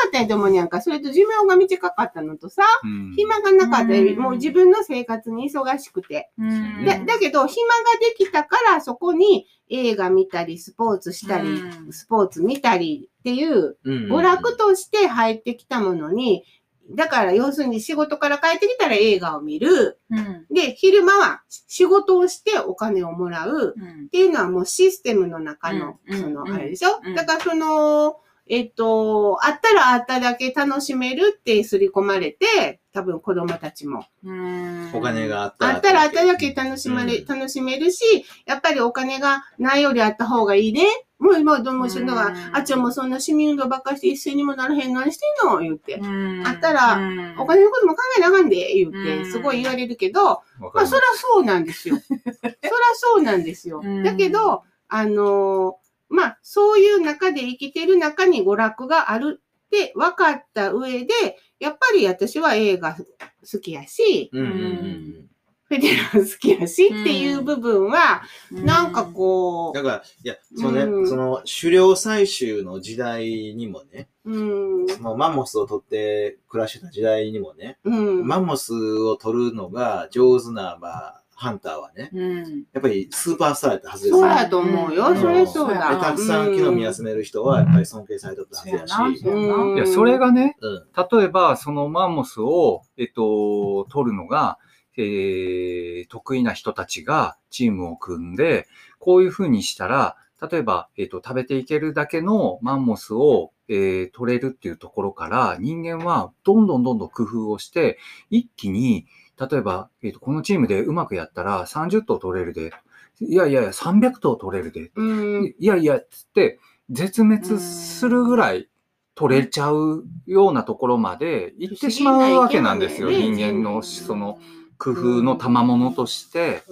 ったんやと思うにゃんか、それと寿命が短かったのとさ、
うん。
暇がなかったり、
うん。
もう自分の生活に忙しくて。
うん。
だだけど、暇ができたから、そこに映画見たり、スポーツしたり、
うん。
スポーツ見たりっていう、
うん
娯楽として入ってきたものに、だから要するに仕事から帰ってきたら映画を見る。
うん
で、昼間は仕事をしてお金をもらう。
うん
っていうのはもうシステムの中の、
うん
その、
うん
あれでしょ、
うん
だからその、えっと、あったらあっただけ楽しめるって刷り込まれて、多分子供たちも。
うん
お金があったら。
あったらあっただけ楽しまれ、
うん
楽しめるし、やっぱりお金がないよりあった方がいいね。もう今どうもしのが、
うん。
あっちはもうそんな市民運動ばっかりして一斉にもならへん何してんの言って。
うん。
あったら
うん。
お金のことも考えなあかんで、言っ
う
て、
ん。
すごい言われるけど、まあ、そらそうなんですよ。そらそうなんですよ。
うん。
だけど、あのーまあ、そういう中で生きてる中に娯楽があるって分かった上で、やっぱり私は映画好きやし、
うんうんうん
フェデラー好きやしっていう部分は、なんかこ
だから、いや、そのね、
うん。
その狩猟採集の時代にもね、
う、うん、
そのマンモスを取って暮らしてた時代にもね、
うん、
マンモスを取るのが上手な、まあ、ハンターはね、
うん。
やっぱりスーパースターやったはずですよ。
そうやと思うよ。
うん。
それそう
で
だ。
たくさん木の実集める人はやっぱり尊敬されとったはずやし、
そう。
いや、それがね、
うん。
例えば、そのマンモスを、えっと、取るのが、えー、得意な人たちがチームを組んで、こういう風にしたら、例えば、えっと、食べていけるだけのマンモスを、えー取れるっていうところから、人間はどんどんどんどん工夫をして、一気に、例えば、えっと、このチームでうまくやったら30頭取れるで、いやいやいや、300頭取れるで、
うん、
いやいや、つって、絶滅するぐらい取れちゃうようなところまで行ってしまうわけなんですよ。人間のその工夫の賜物として。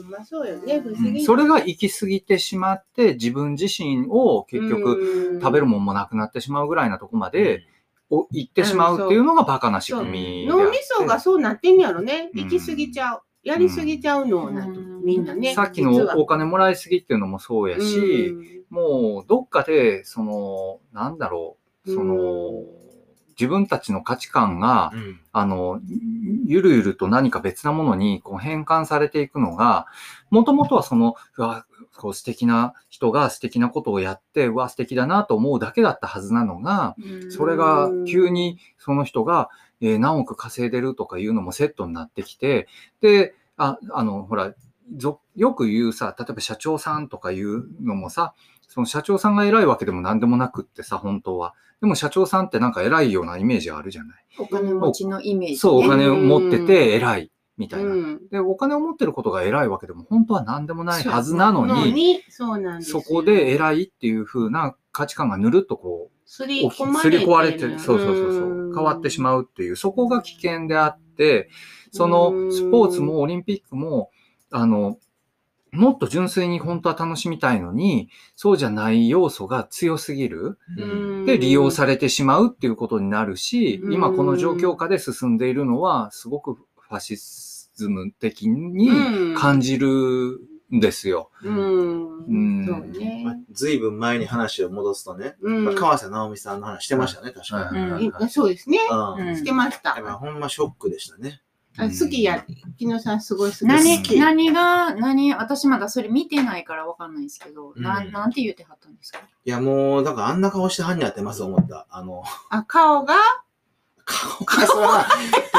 そ
れが行き過ぎてしまって、自分自身を結局
局
食べるもんもなくなってしまうぐらいなとこまでお行ってしまうっていうのがバカな仕組み。
脳みそがそうなってんやろね。
うん
行き過ぎちゃう。やりすぎちゃうのなと。
うん
みんなね。
さっきのお金もらいすぎっていうのもそうやし、
うん
もうどっかで、その、なんだろう、その、
うん
自分たちの価値観が、
うん。
あの、ゆるゆると何か別なものにこう変換されていくのが、もともとはその、うわ、こう素敵な人が素敵なことをやって、うわ、素敵だなと思うだけだったはずなのが、それが急にその人が、えー何億稼いでるとかいうのもセットになってきて、で、あ、あの、ほら、ぞよく言うさ、例えば社長さんとかいうのもさ、その社長さんが偉いわけでも何でもなくってさ、本当は。でも社長さんってなんか偉いようなイメージあるじゃない。
お金持ちのイメージ、ね。
そう、お金を持ってて偉い、みたいな。
うん
で、お金を持ってることが偉いわけでも本当は何でもないはずなの
の
に、
に、そ
こで偉いっていう風な価値観がぬるっとこう、
すり込まれて、
そうそうそうそう、変わってしまうっていう、そこが危険であって、そのスポーツもオリンピックも、あの、もっと純粋に本当は楽しみたいのに、そうじゃない要素が強すぎる。
うん
で、利用されてしまうっていうことになるし、
うん
今この状況下で進んでいるのは、すごくファシズム的に
うん
感じるんですよ。
うん。
うん
そうね
まあ。ずいぶん前に話を戻すとね、
うん
まあ、川瀬直美さんの話してましたね、確かに。
そうですね。してました
やっ。ぱほんまショックでしたね。
あ好きや。木野さんすごい好き。
何何が、何、私まだそれ見てないからわかんないんですけど、な
うん。
なんて言ってはったんですか？
いや、もう、だからあんな顔して犯人やってます思った。あの、
あ、顔が？
顔がそれは、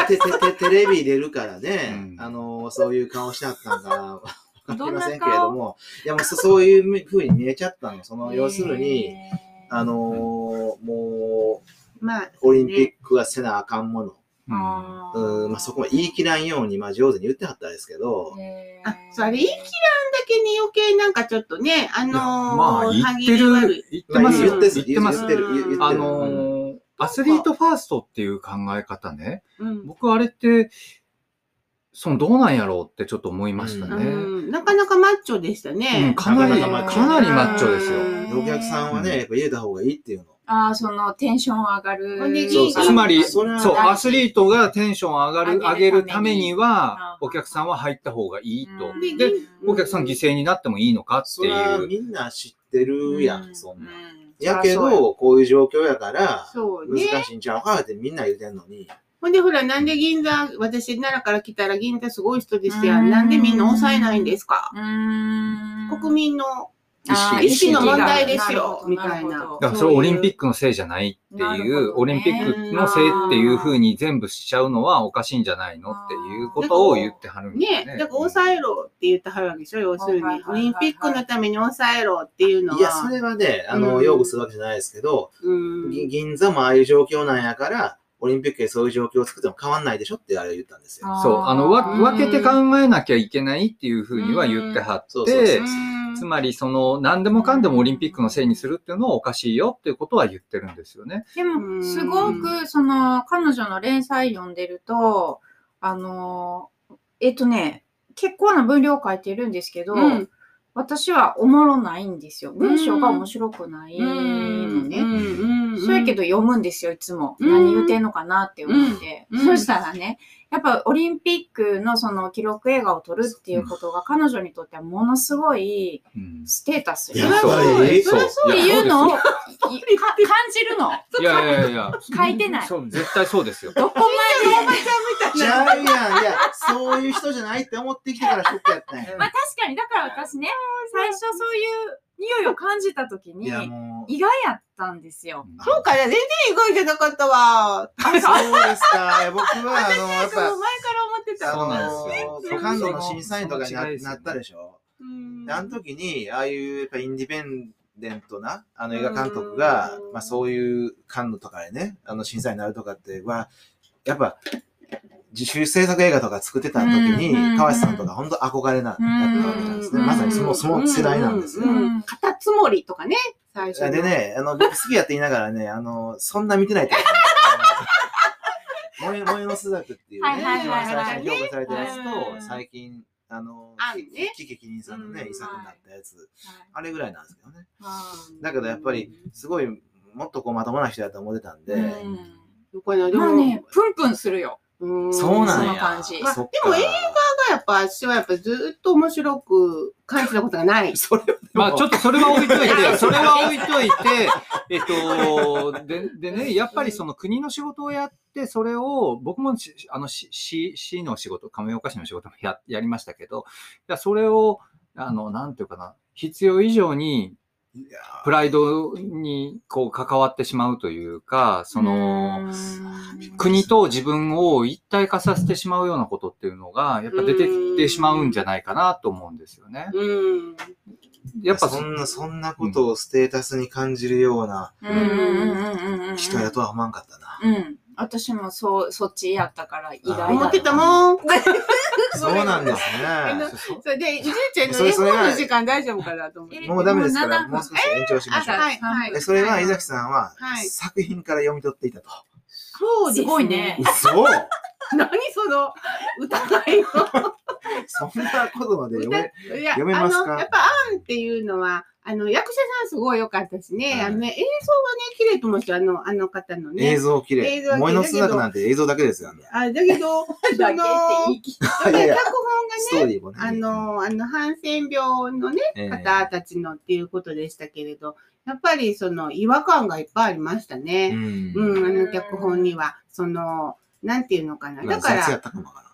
ててててテレビ出るからね、
うん。
あの、そういう顔してはったんかわかり
どんな
ませんけれども、いや、もうそそういう風に見えちゃったの。その、要するに、あのも
まあ
う、、オリンピックはせなあかんもの。うん、まあ、そこは言い切らんように、まあ、上手に言ってはったですけど、
あ、それ言い切らんだけに余計なんかちょっとね、あのー、
まあ、言ってる
い、
言ってますよ。
言って
言ってます
言ってる、言ってる。
あのーアスリートファーストっていう考え方ね。
うん
僕あれって、そのどうなんやろうってちょっと思いましたね。
うんなかなかマッチョでした
うん
ね。
かなり、
なかなかマッチョ
かなりマッチョですよ。
うんお客さんはね、やっぱ入れた方がいいっていうの。
ああ、そのテンション上がる。
そう
つまり、
そ
う、アスリートがテンション上がる、上げ
る
るためには、
うん。
お客さんは入った方がいいと。
うん。
で
お客さん犠牲になってもいいのかって
それは
いう。
みんな知ってるやん、そんな。やけど、こういう状況やから、
そうね。
難しいんちゃうかってみんな言うてんのに。
ほんで、ほら、なんで銀座、私、奈良から来たら銀座すごい人ですや。
うん。ん
なんでみんな抑えないんですか？
うーん。
国民の
意識
の問題ですよ、
ど
みたいな。
だからそれオリンピックのせいじゃないっていう、オリンピックのせいっていうふうに全部しちゃうのはおかしいんじゃないのっていうことを言ってはるんです
ね
ね。
だから抑えろって言ってはるわけでしょ、要するに。オリンピックのために抑えろっていうのは。
いや、それはね、あの、
うん
擁護するわけじゃないですけど、
うん。
ぎ銀座もああいう状況なんやから、オリンピックでそういう状況を作っても変わんないでしょってあれ言ったんですよ。
そう、あの、分けて考えなきゃいけないっていうふうには言ってはってつまりその何でもかんでもオリンピックのせいにするっていうのはおかしいよっていうことは言ってるんですよね。
でも、
うん
すごく、その、彼女の連載読んでると、あの、えっとね、結構な分量書いてるんですけど、
うん
私はおもろないんですよ。文章が面白くないのね。そうやけど読むんですよ、いつも。
うん。
何言うてんのかなって思って。
うん。
そしたらね、やっぱオリンピックのその記録映画を撮るっていうことが彼女にとってはものすごい
うん。
ステータス
や
っ
っぱり
そう。
ていうの？をか感じるの？
いやいやいや。
書いてない
そう、絶対そうですよ。
どこま
ちゃうやん。いや、そういう人じゃないって思ってきてからショックやったんや。
で。まあ確かに、だから私ね、最初そういう匂いを感じた時に
いや、もう。
意外やったんですよ。
そうかね、全然意外じゃなかったわ。
そうですか。いや僕は、あの、やっぱ、
そう前から思ってた。
そうなんですよ
あの感度の審査員とかになったでしょ。
うん
であの時に、ああいうやっぱインディペンデントな、あの映画監督が
う、ん
まあそういうカンヌとかでね、あの審査員になるとかっては、やっぱ、自主制作映画とか作ってた時に
うん。うん、
川瀬さんとか本当憧れな、だったわけなんですね。
うん。
まさにその、その世代なんですよ。
う。ん。カタツムリとかね、最初の。
でね、あの、僕好きやって言いながらね、あの、そんな見てないって言う。燃 え、燃えの数学っていうね、一番最初に評価されたやつ
う
と、
ん。
最近、あの
あるね、
キキキリンさんのね、
うん
遺作になったやつ、あれぐらいなんですけどね。
はい
だけどやっぱり、すごい、もっとこうまともな人だと思ってたんで、
うん。
どこやでも、
まあね、プンプンするよ。
うん
そ
そうなんや。
の感じ
まあでも映やっぱ、私はやっぱずっと面白く感じたことがない。
それ
まあちょっとそれは置いといて、それは置いといて、えっと、で、でね、やっぱりその国の仕事をやって、それを、僕もしあの、市、市市の仕事、亀岡市の仕事もや、やりましたけど、それを、あの、なんていうかな、必要以上に、プライドに、こう、関わってしまうというか、その、国と自分を一体化させてしまうようなことっていうのが、やっぱ出てきてしまうんじゃないかなと思うんですよね。
うん。
やっぱ
そんな、そんなことをステータスに感じるような。人やとは思わん。かったな。
うん。私もそう、そっちやったから意外だ
思ってたもん。
そうなんですね。
それで、ゆずちゃんの
それそれが
絵本の時間大丈夫かなと思って。
え
もうダメですから、
もう
少し延長しましょう。
あはいはい
でそれは、伊崎さんは
はい
作品から読み取っていたと。
そうです
すごいね。
嘘
何その疑い
そんなことまで読め、ますか？
あの、やっぱ、アンっていうのは、あの、役者さんすごい良かったしね。
はい
あのね、映像はね、綺麗と思うし、あの、あの方のね。
映像綺麗
映像。
萌えの数学なんて映像だけですよ。
あ、だけど、その、脚。本がね、あの、あの、ハンセン病のね、
ええ
方たちのっていうことでしたけれど、やっぱりその違和感がいっぱいありました
う
ね。
ん。
うん、あの脚本には、その、なんていうのかな。だから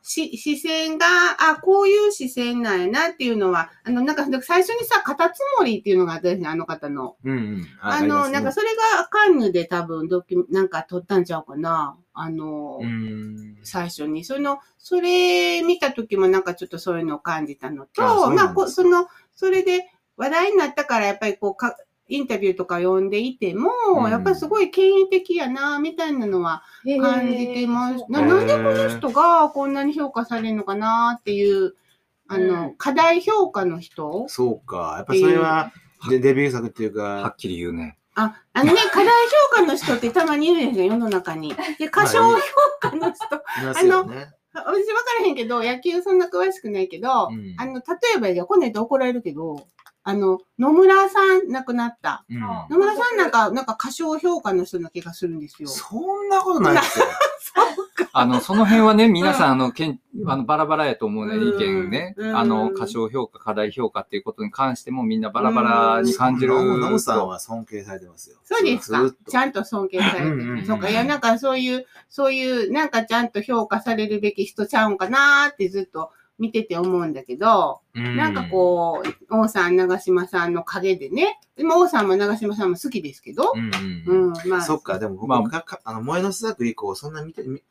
し視線が、あ、こういう視線なんやなっていうのは、あの、なんか、最初にさ、カタツムリっていうのがあったですね、あの方の。
うんうん。
あの、なんかそれがカンヌで多分ドキュなんか撮ったんちゃうかな。あの、
うん。
最初に。その、それ見た時もなんかちょっとそういうのを感じたのと、
あそうなんです
まあこ、その、それで話題になったからやっぱりこうか、インタビューとか読んでいても、
うん
やっぱりすごい権威的やな、みたいなのは感じてます。な
へー
なんでこの人がこんなに評価されるのかなっていう、あの、
う
課題評価の人？
そうか。やっぱそれは、でデビュー作っていうか
はっ、きり言うね。
あ、あのね、課題評価の人ってたまにいるんですよ、世の中に。で、過小評価の人、
いますよね。
私分からへんけど、野球そんな詳しくないけど、
うん
あの、例えばじゃあ、こんなんや怒られるけど、あの、野村さん亡くなった。
うん
あ
野村さんなんか、なんか過小評価の人な気がするんですよ。
そんなことないですよ。
あの、その辺はね、皆さん、あの、けんあのバラバラやと思うね、
うん
意見ね。
うん
あの、過小評価、過大評価っていうことに関してもみんなバラバラに感じる。
ノムさんは尊敬されてますよ。
そうですか
ずっと
ちゃんと尊敬されて
うんうんうん
る。そうか。いや、なんかそういう、そういう、なんかちゃんと評価されるべき人ちゃうんかなーってずっと見てて思うんだけど、なんかこう、王さん、長島さんの陰でね、でも王さんも長島さんも好きですけど
う、んうん
うん、まあ、
そっか、でも僕
まあ
あの、萌えの巣作り以降、そんな見て、み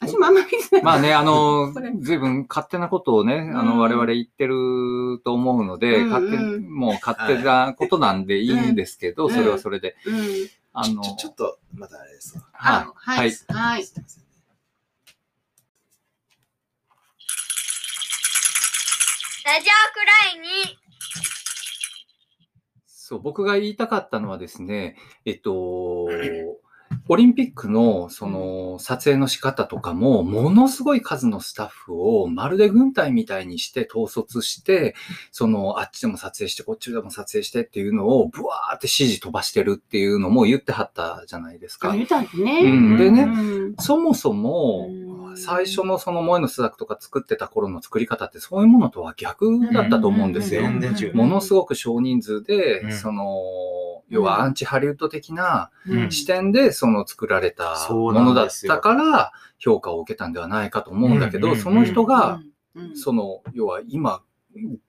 私もあんまり見てない。
まあね、あの
これ、
随分勝手なことをね、あ
うん
の、我々言ってると思うので、
うんうん
勝手、もう勝手なことなんでいいんですけど、
うん
それはそれで。
うん。
あの
ちょ、ちょっと、またあれですわ。
あ、は
はいい。
はい。
すい
ラジオくらいに。
そう、僕が言いたかったのはですね、えっと、オリンピックのその撮影の仕方とかも、ものすごい数のスタッフをまるで軍隊みたいにして統率して、そのあっちでも撮影して、こっちでも撮影してっていうのをブワーって指示飛ばしてるっていうのも言ってはったじゃないですか
あ、。言ったね。
うんでね
うん
そもそも
う、ん
最初のその萌えの巣作とか作ってた頃の作り方ってそういうものとは逆だったと思うんですよ。ものすごく少人数で、
うん。
その、要はアンチハリウッド的な
うん
視点でその作られたものだったから評価を受けたんではないかと思うんだけど、
うん
その人が、
うん。
その、要は今、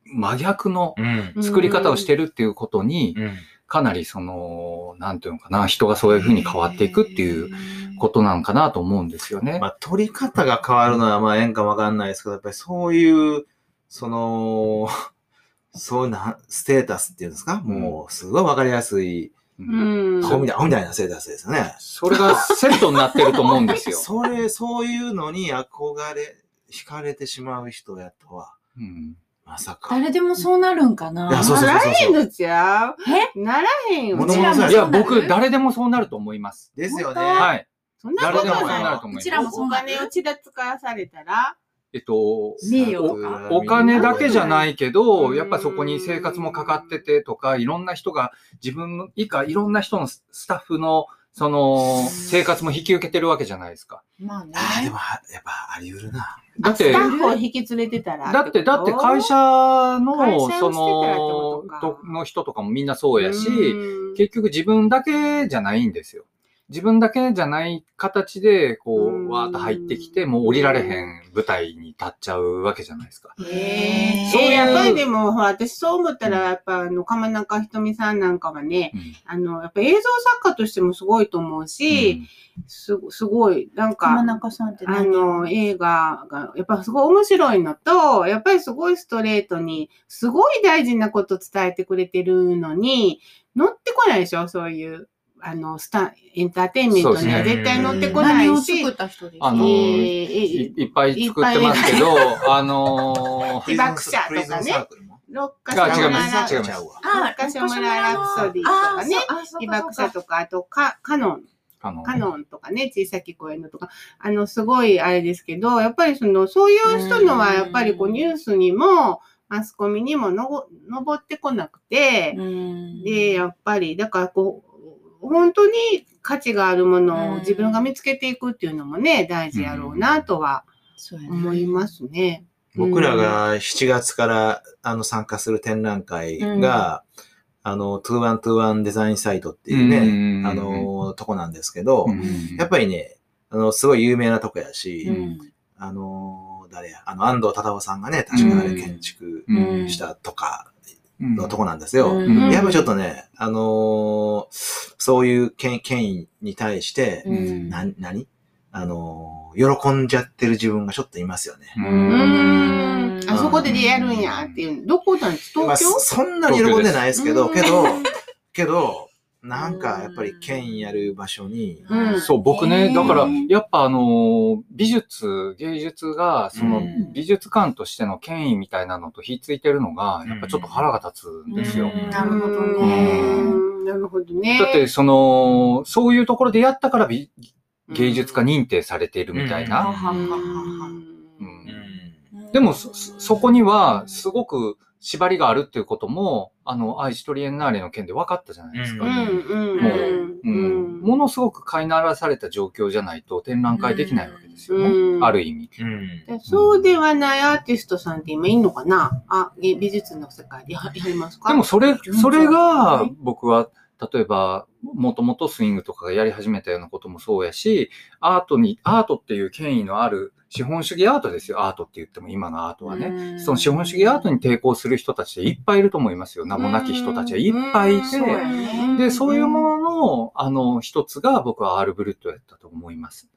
真逆の
うん。
作り方をしてるっていうことに、
うん。
かなりその、なんていうのかな、人がそういうふうに変わっていくっていうことなんかなと思うんですよね
ま。あ、取り方が変わるのは、まあ、ええんかわかんないですけど、やっぱりそういう、その、そういうな、ステータスっていうんですか、もう、すごいわかりやすい、
うん
みたいアホみたいなステータスですよね。
それがセットになってると思うんですよ。
それ、そういうのに憧れ、惹かれてしまう人やとは、
うん
まさか。
誰でもそうなるんかな？い
やそうそう
ならへんのちゃう？
え？
ならへんよ。
物々
いや、
うちらもそうなる？
僕、誰でもそうなると思います。
ですよね。
はい。
そんなこと
誰でもそう
ない
なると思います
うち。らもそう
お
なる
金をちらつかされたら、
えっと、
名誉とか？
お金だけじゃないけど、
うん
やっぱそこに生活もかかっててとか、いろんな人が自分の以下、いろんな人のススタッフの、その、生活も引き受けてるわけじゃないですか。
まあね。
ああ、でも、あやっぱあり得るな。
だって
スタ、ッフを引き連れてたら。
だって、だって会社
会
の、その、との人とかもみんなそうやし、
うん
結局自分だけじゃないんですよ。自分だけじゃない形で、こ
うん。
う、わーっと入ってきて、もう降りられへん舞台に立っちゃうわけじゃないですか。
へえ
そういう。
やっぱりでも、ほら、私そう思ったら、やっぱ、あの、鎌中ひとみさんなんかはね、
うん。
あの、やっぱ映像作家としてもすごいと思うし、すすごい、なん
浜
か、
中さんって
あ
何
の、映画が、やっぱすごい面白いのと、やっぱりすごいストレートに、すごい大事なこと伝えてくれてるのに、乗ってこないでしょそういう、ああの、スタ、エンターテインメントには絶対乗ってこないし、
作った人です
あの
えー
いいっぱい作ってますけど、あの ー
被爆者とかね。六
あ
ヶ所
違います。
村
違います。
違うわ。
あ
六ヶ所村ラプソディとかね、被爆者とか、あとカ、カノン、カノンとかね、小さき声のとか、あの、すごいあれですけど、やっぱりその、そういう人のは、やっぱりこう、ニュースにも、マスコミにものご上ってこなくて、で、やっぱり、だからこう、本当に価値があるものを自分が見つけていくっていうのもね、大事やろうなとは思いますね。
僕らが7月からあの参加する展覧会が、あの、2121デザインサイトっていうね、あ、の、とこなんですけど、やっぱりね、あの、すごい有名なとこやし、
うん。
あの、誰や、あの、安藤忠夫さんがね、確かあれ建築
うん。
したとか
うん
のとこなんですよ。
うん。
やっぱちょっとね、あのーそういう権権威に対して、
うん。
な、何？あのー喜んじゃってる自分がちょっといますよね。
う
うん。ん。あそこでやるんやっていう。どこなんです？
まあ、
東京？
そそんなに喜んでないですけど、けど、けど、なんかやっぱり権威やる場所に、
うん。
そう、僕ね、だから、やっぱあの、美術、芸術が、その
うん。
美術館としての権威みたいなのとひっついてるのが、やっぱちょっと腹が立つんですよ。
うん。なるほど
う
ね。
んなるほどね。
だって、その、そういうところでやったから美芸術家認定されているみたいな。でもそ、そそこには、すごく縛りがあるっていうことも、あの、愛知トリエンナーレの件で分かったじゃないですか。もうものすごく飼いならされた状況じゃないと展覧会できないわけですよね。
うん
ある意味。
うん。
でそうではないアーティストさんって今いんのかなあ、げ美術の世界でややりますか？
でもそれ、それが
はい
僕は、例えば、もともとスイングとかがやり始めたようなこともそうやし、アートに、アートっていう権威のある資本主義アートですよ。アートって言っても今のアートはね。
うん
その資本主義アートに抵抗する人たちっていっぱいいると思いますよ。名もなき人たちはいっぱいいて、で、そういうものの、あの、一つが僕はアールブルットやったと思います。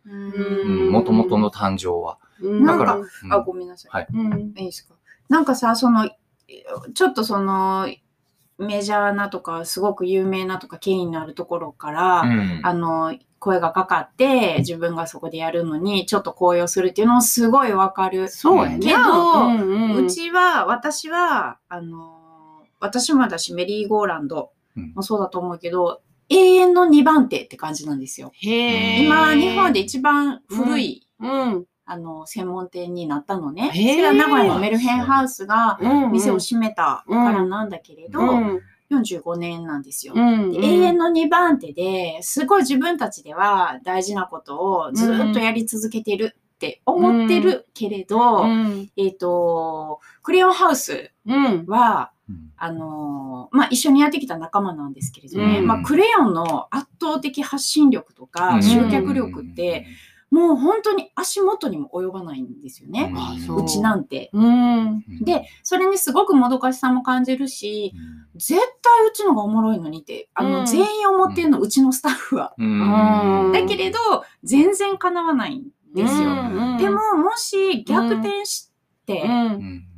もともとの誕生は。
うん
だから、
あ、ごめんなさい。
はい
うん
いいですか？なんかさ、その、ちょっとその、メジャーなとか、すごく有名なとか、権威のあるところから、
うん
あの、声がかかって、自分がそこでやるのに、ちょっと高揚するっていうのもすごいわかる。
そうやね。
けど
うんうん
うちは、私は、あの、私もだし、メリーゴーランド
うん
もそうだと思うけど、永遠の2番手って感じなんですよ。
へー
今、日本で一番古い、
うん。
あの、専門店になったのね。それは名古屋のメルヘンハウスが
うん。
店を閉めたからなんだけれど、
うん。
45年なんですよ。
うん。
で永遠の2番手ですごい自分たちでは大事なことをずっとやり続けてるって思ってるけれど、
うん。
えっ、と、クレヨンハウス
うん。
は、
うん
あのーまあ、一緒にやってきた仲間なんですけれどね、
うん
まあ、クレヨンの圧倒的発信力とか集客力って、もう本当に足元にも及ばないんですよね。
う
う。ちなんて。
うん。
で、それにすごくもどかしさも感じるし、絶対うちのがおもろいのにって、あの、
うん。
全員思ってるの、うちのスタッフは。だけれど、全然叶わないんですよ。
うん。
でも、もし逆転して、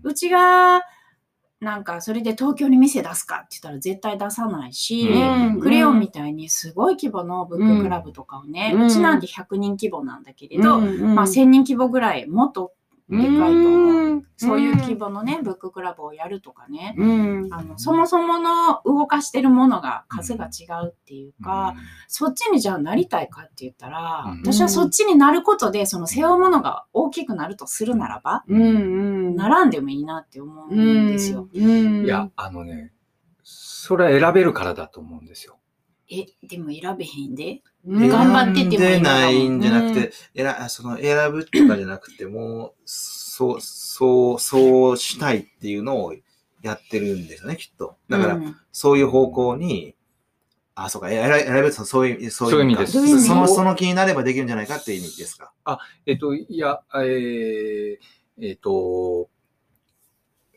う
ちが、なんか、それで東京に店出すかって言ったら絶対出さないし、
うん。
クレヨンみたいにすごい規模のブッククラブとかをね、
う
うん。ちなんて100人規模なんだけれど、
うん
まあ1000人規模ぐらいもっとでかいと思う。
うん
そういう規模のね、ブッククラブをやるとかね、
うん。
あのそもそもの動かしてるものが数が違うっていうか、そっちにじゃあなりたいかって言ったら、
うん
私はそっちになることで、その背負うものが大きくなるとするならば、
うん。うん。
ならんでもいいなって思うんですよ。
うん。
いや、あのね、それは選べるからだと思うんですよ。
え、でも選べへんで。
うん、
頑張ってても
選んでないんじゃなく
うん。
て、選その選ぶとかじゃなくて、もう、そう、そう、そうしたいっていうのをやってるんですよね、きっと。だから、
うん。
そういう方向に、あ、そうか、選べ選べるとそういう、そう
そういう意味
か
です。
どういう意味
その、その気になればできるんじゃないかっていう意味ですか？
えっと、いや、えー、えっと、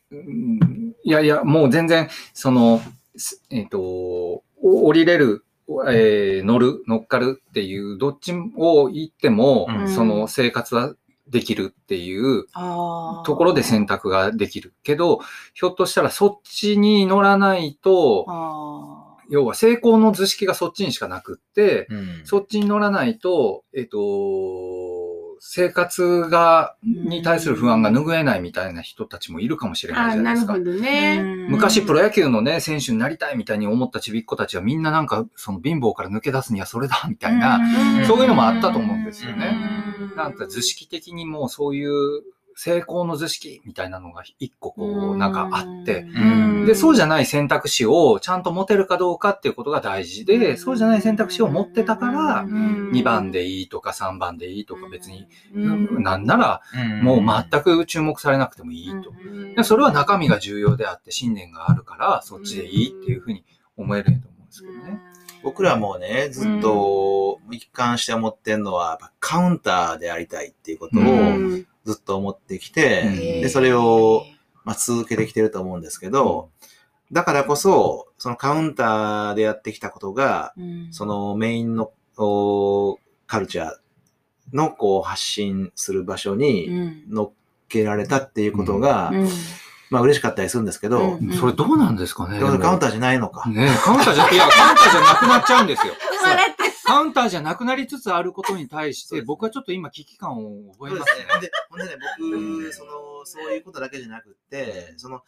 うんいやいや、もう全然、その、すえっと、お降りれる、えー乗る、乗っかるっていう、どっちを言っても、
うん。
その生活はできるっていうところで選択ができる。けど、ひょっとしたらそっちに乗らないと、
あ
要は成功の図式がそっちにしかなくって、
うん。
そっちに乗らないと、えっ、と、生活が、に対する不安が拭えないみたいな人たちもいるかもしれない
あ
じゃないですか。
なるほど
ー
ね。
昔プロ
ロ
野球のね、選手になりたいみたいに思ったちびっ子たちはみんななんかその貧乏から抜け出すにはそれだみたいな、そういうのもあったと思うんですよね。なんか図式的にもうそういう成功の図式みたいなのが一個こうなんかあって、
うん。
で、そうじゃない選択肢をちゃんと持てるかどうかっていうことが大事で、そうじゃない選択肢を持ってたから、2番でいいとか3番でいいとか別に、
うん。
なんならもう全く注目されなくてもいいと。でそれは中身が重要であって信念があるからそっちでいいっていうふうに思えると思うんですけどね。
僕らもね、ずっと一貫して思ってるのは、カウンターでありたいっていうことを
うん
ずっと思ってきて、
うん。
で、それを、まあ、続けてきてると思うんですけど、だからこそ、そのカウンターでやってきたことが、そのメインのおカルチャーのこう発信する場所に乗っけられたっていうことが、まあ嬉しかったりするんですけど、
うん。
それどうなんですかね
カウンターじゃないのか。
ねえカウンターじゃ、いや、カウンターじゃなくなっちゃうんですよ。カウンターじゃなくなりつつあることに対して、僕はちょっと今危機感を覚え
そうで
ますすね。
ね。で、ほんでね、僕、その、そういうことだけじゃなくって、その、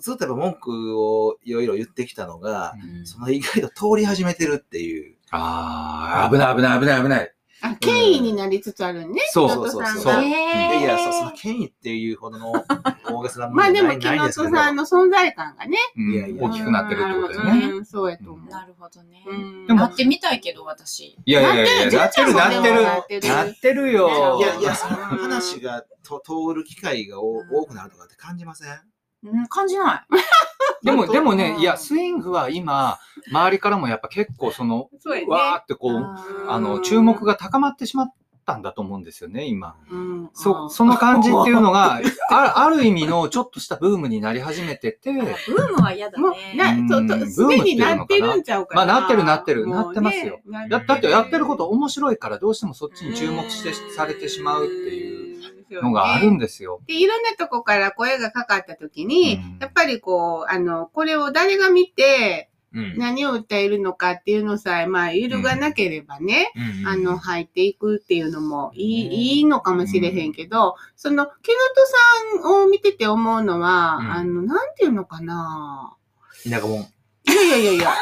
ずっとやっぱ文句をいろいろ言ってきたのが、その意外と通り始めてるっていう。
ああ、危ない危ない危ない危ない。
あ、権威になりつつあるね。
そう
木本さん
そう
が。
いやいや、そその
へ
権威っていうほどの大げさなも
まあでも、木本
ないですけど。
さんの存在感がね。
うん
いやいや
大きくなってるってことだよね。
うん、そうやと思う。
なるほどね。
うん
でも
なってみたいけど、私。
いやいやいやいや、なってるなってる。
なってる
なってるよ。
いやいや、その話がと通る機会がお多くなるとかって感じません？
うん、感じない。
でも、でもね
う、ん
いや、スイングは今、周りからもやっぱ結構その、
そね。
わーってこう、あの、注目が高まってしまったんだと思うんですよね、今。
うん。
そ、その感じっていうのが、あある意味のちょっとしたブームになり始めてて、
ブームは嫌だね。
な、
うん
そうと、すでになってるんちゃうかな？
まあなってるなってるなってますよ。
な
だだってやってること面白いからどうしてもそっちに注目して、されてしまうっていうのがあるんですよ。
で、いろんなとこから声がかかったときに、
うん。
やっぱりこう、あの、これを誰が見て
うん。
何を訴えるのかっていうのさえ、まあ、揺るがなければね、
うん。
あの、入っていくっていうのもいい,、
ね。
いいのかもしれへんけど、その、木本さんを見てて思うのは、
うん。
あの、なんていうのかな。
田舎もん。
いやいやいやいや、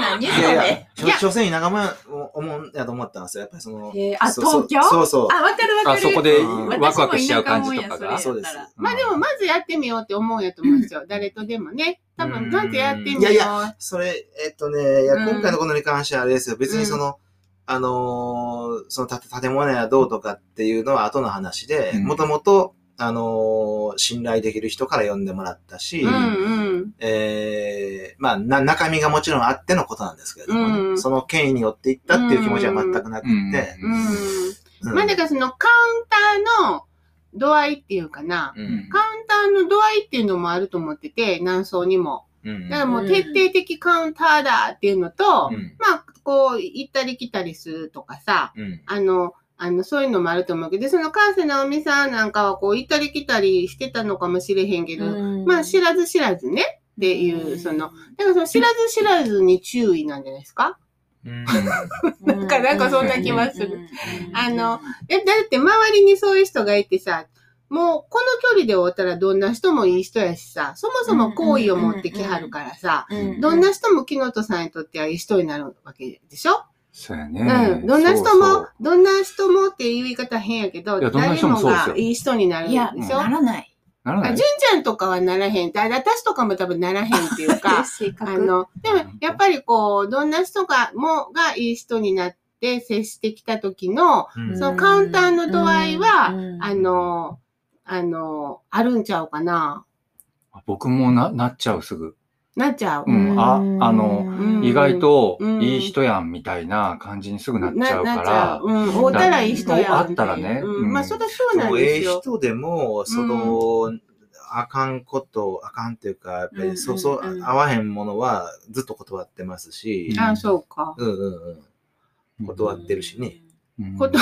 何そ
いやいや
れ。、
しょ所詮田舎もんや思うんやと思ったんですよ。やっぱりその、
へーあ、
そうそう
東京？
そうそう。
あ、わかるわかる。
あそこで
うん
ワクワクしちゃう感じとかが？
そうです
まあでも、まずやってみようって思うんやと思うんですよ。誰とでもね。多分、まずやってみよう。
いやいやそれ、えっとね、いや、
うん
今回のことに関してはあれですよ。別にその、あのーそのた建物やどうとかっていうのは後の話で
う、ん
もともと、あのー信頼できる人から呼んでもらったし、
うんうん。
えーまあな、中身がもちろんあってのことなんですけれどもね、
うん。
その権威によっていったっていう気持ちは全くなくて、
うん。
うん。
まあだからそのカウンターの度合いっていうかな。
うん。
カウンターの度合いっていうのもあると思ってて、何層にも。
うん。
だからもう徹底的カウンターだっていうのと、
うん。
まあ、こう、行ったり来たりするとかさ、
うん。
あの、あの、そういうのもあると思うけど、で、その関西直美さんなんかはこう、行ったり来たりしてたのかもしれへんけど、まあ、知らず知らずね、っていう、その、だからその知らず知らずに注意なんじゃないですか？
うん。
なんかなんかそんな気はする。
うん。
あの、え、だって周りにそういう人がいてさ、もうこの距離で終わったらどんな人もいい人やしさ、そもそも好意を持ってきはるからさ、
うん。
どんな人も木本さんにとってはいい人になるわけでしょ？
そうや
う
ね。
ん。どんな人も
そうそう、
どんな人もっていう言い方変やけど、
いやどんな
誰も
人もそうですよ
がいい人になる
いや、
でしょ
ならない。
ならない
あ純ちゃんとかはならへん。だ私とかも多分ならへんっていうか、
性格
あの、でもやっぱりこう、どんな人が、もがいい人になって接してきた時の、
うん
そのカウンターの度合いは、
うん
あの、あの、あるんちゃうかな。
僕もな、なっちゃうすぐ。
なっちゃう。
うんああの
うん
意外と
うん
いい人やんみたいな感じにすぐなっちゃうから
う。。うん。会うたらいい人やん。
会ったらね
う
うん
ん。まあ、そりゃそうなんですよ。
人でも、その、あかんこと、あかんっていうか、やっぱり、そうそう、合わへんものはずっと断ってますし、
あ、そうか。
うんうんうん。断ってるしね。
うん
断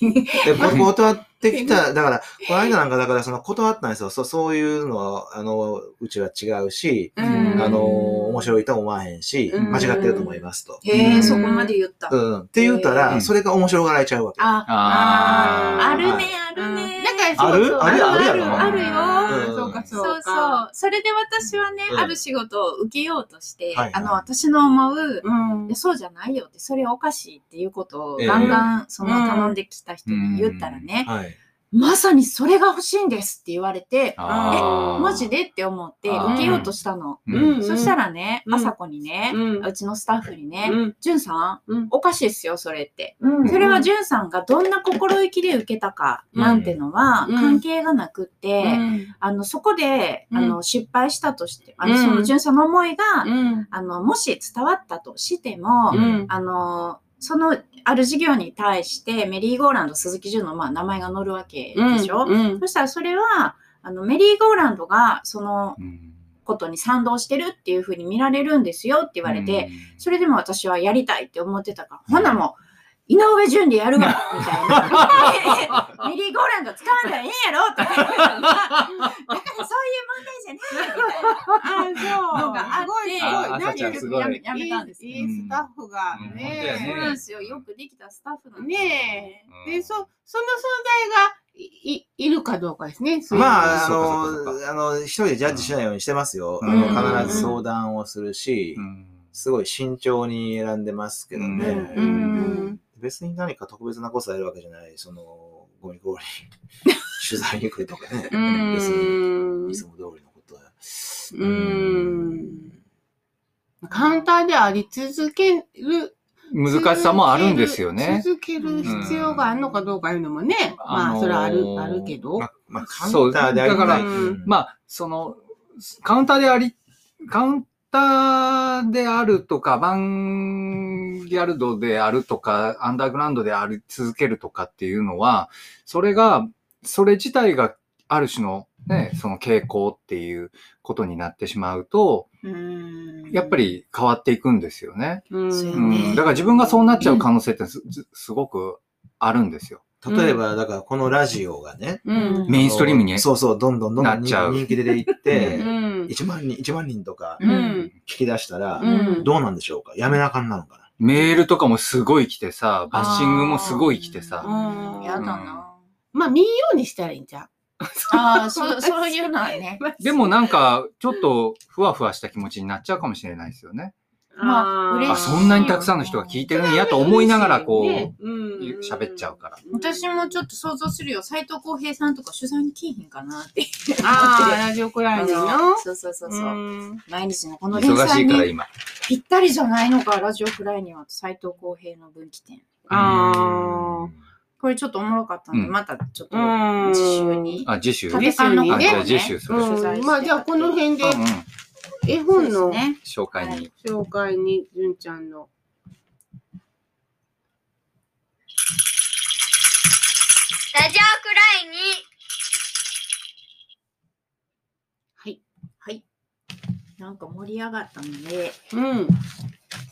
で、こ断ってきた、だから、この間なんか、だから、その断ったんですよ。そうそういうのは、あの、うちは違うし、
うん。
あの、面白いとは思わへんし、
うん。
間違ってると思いますと。
へえ、
うん。
そこまで言った。
うん。って言った
う
ら、
ん
それが面白がられちゃうわけ。
あ、
あー。
あるね
はい、
あるね。
だから
ある？
そうそう。
ある？ある？やろ
あるあるよ。
うん。
そうか、そうか。
そうそう。それで私はね、
うん。
ある仕事を受けようとして、あの、私の思う、
うん。
いやそうじゃないよって、それおかしいっていうことを
ええ。
ガンガン、その頼んできた人に言ったらね、
はい。
まさにそれが欲しいんですって言われて、
あー
マジで？って思って受けようとしたの。
うん。
そしたらね、
うん。
あさこにね、
うん。
うちのスタッフにね、
うん
じゅんさん、
うん。
おかしいっすよ、それって。
うん。
それはじゅんさんがどんな心意気で受けたかなんてのは
うん。
関係がなくって、
うん。
あの、そこで、
うん。
あの、失敗したとして、あの、
うん。
そのじゅんさんの思いが、
うん。
あの、もし伝わったとしても、
うん。
あの、その、ある事業に対して、メリーゴーランド鈴木純の、まあ、名前が載るわけでしょ、
うん
そしたらそれは、あの、メリーゴーランドが、その
うん
ことに賛同してるっていうふうに見られるんですよって言われて、、それでも私はやりたいって思ってたから、ほなもう、井上順でやるわみたいな。メリーゴーランド使わんだらええんやろとからそういう問題じゃないみたいな。
あ、そう。
のがあって
すごい、すごい。
あ朝ちゃんすごい
やめたんですよ。
いいスタッフが
うん
ね。
そうなんですよ。よくできたスタッフなんですよ
ねえ。で、
うん
そ、その存在がい、いいるかどうかですね。
まあ、あの、あの、一人でジャッジしないようにしてますよ。必ず相談をするし、
うん
すごい慎重に選んでますけどね。別に何か特別なことやるわけじゃない、その、ゴミ氷 取材に来るとかね。
うーん
別に、いつも通りの。
うーん。カウンターであり続ける。
難しさもあるんですよね。
続ける必要があるのかどうかいうのもね。まあ、それはある、あるけど
ま。あ、まあ、カウンターであり
そうだから
うん
まあ、その、カウンターであり、カウンターであるとか、アバンギャルドであるとか、アンダーグラウンドであり続けるとかっていうのは、それが、それ自体がある種のね、その傾向っていうことになってしまうと、
うん
やっぱり変わっていくんですよね。だから自分がそうなっちゃう可能性ってすすごくあるんですよ。
例えば、だからこのラジオがね、
うん。
メインストリームにね
そうそう、どんどんどんど
なんっちゃう
人気出ていって
う、ん。
1万人、1万人とか
うん。
聞き出したら
う、ん。
どうなんでしょうか？やめなあかんなのかな？
メールとかもすごい来てさ、バッシングもすごい来てさ。
うん
やだな。
まあ、見んようにしたらいいんじゃん。
ああ、そう、そういうのはね。
でもなんか、ちょっとふわふわした気持ちになっちゃうかもしれないですよね。あ、
まあ嬉しい
そんなにたくさんの人が聞いてるんやと思いながらこう、喋っちゃうから。
私もちょっと想像するよ。斎藤浩平さんとか取材に来いひんかなって。
ああ、ラジオくらいの。
そうそうそうそう。
うん
毎日のこの連
忙し
載に
いから今。
ぴったりじゃないのか、ラジオフライには斎藤浩平の分岐点。
あ
これちょっとおもろかったんで、
うん
またちょっと
あ。うん。
次週に。
あ、次週。
立
ね。
次週に？ね
ての方を
あじゃあ次週それ
まあ、じゃあこの辺で
うんうん。
絵本の
ね。
紹介に。
紹介に、純ちゃんの。
ラジオくらいに
はい。
はい。なんか盛り上がったので、
うん。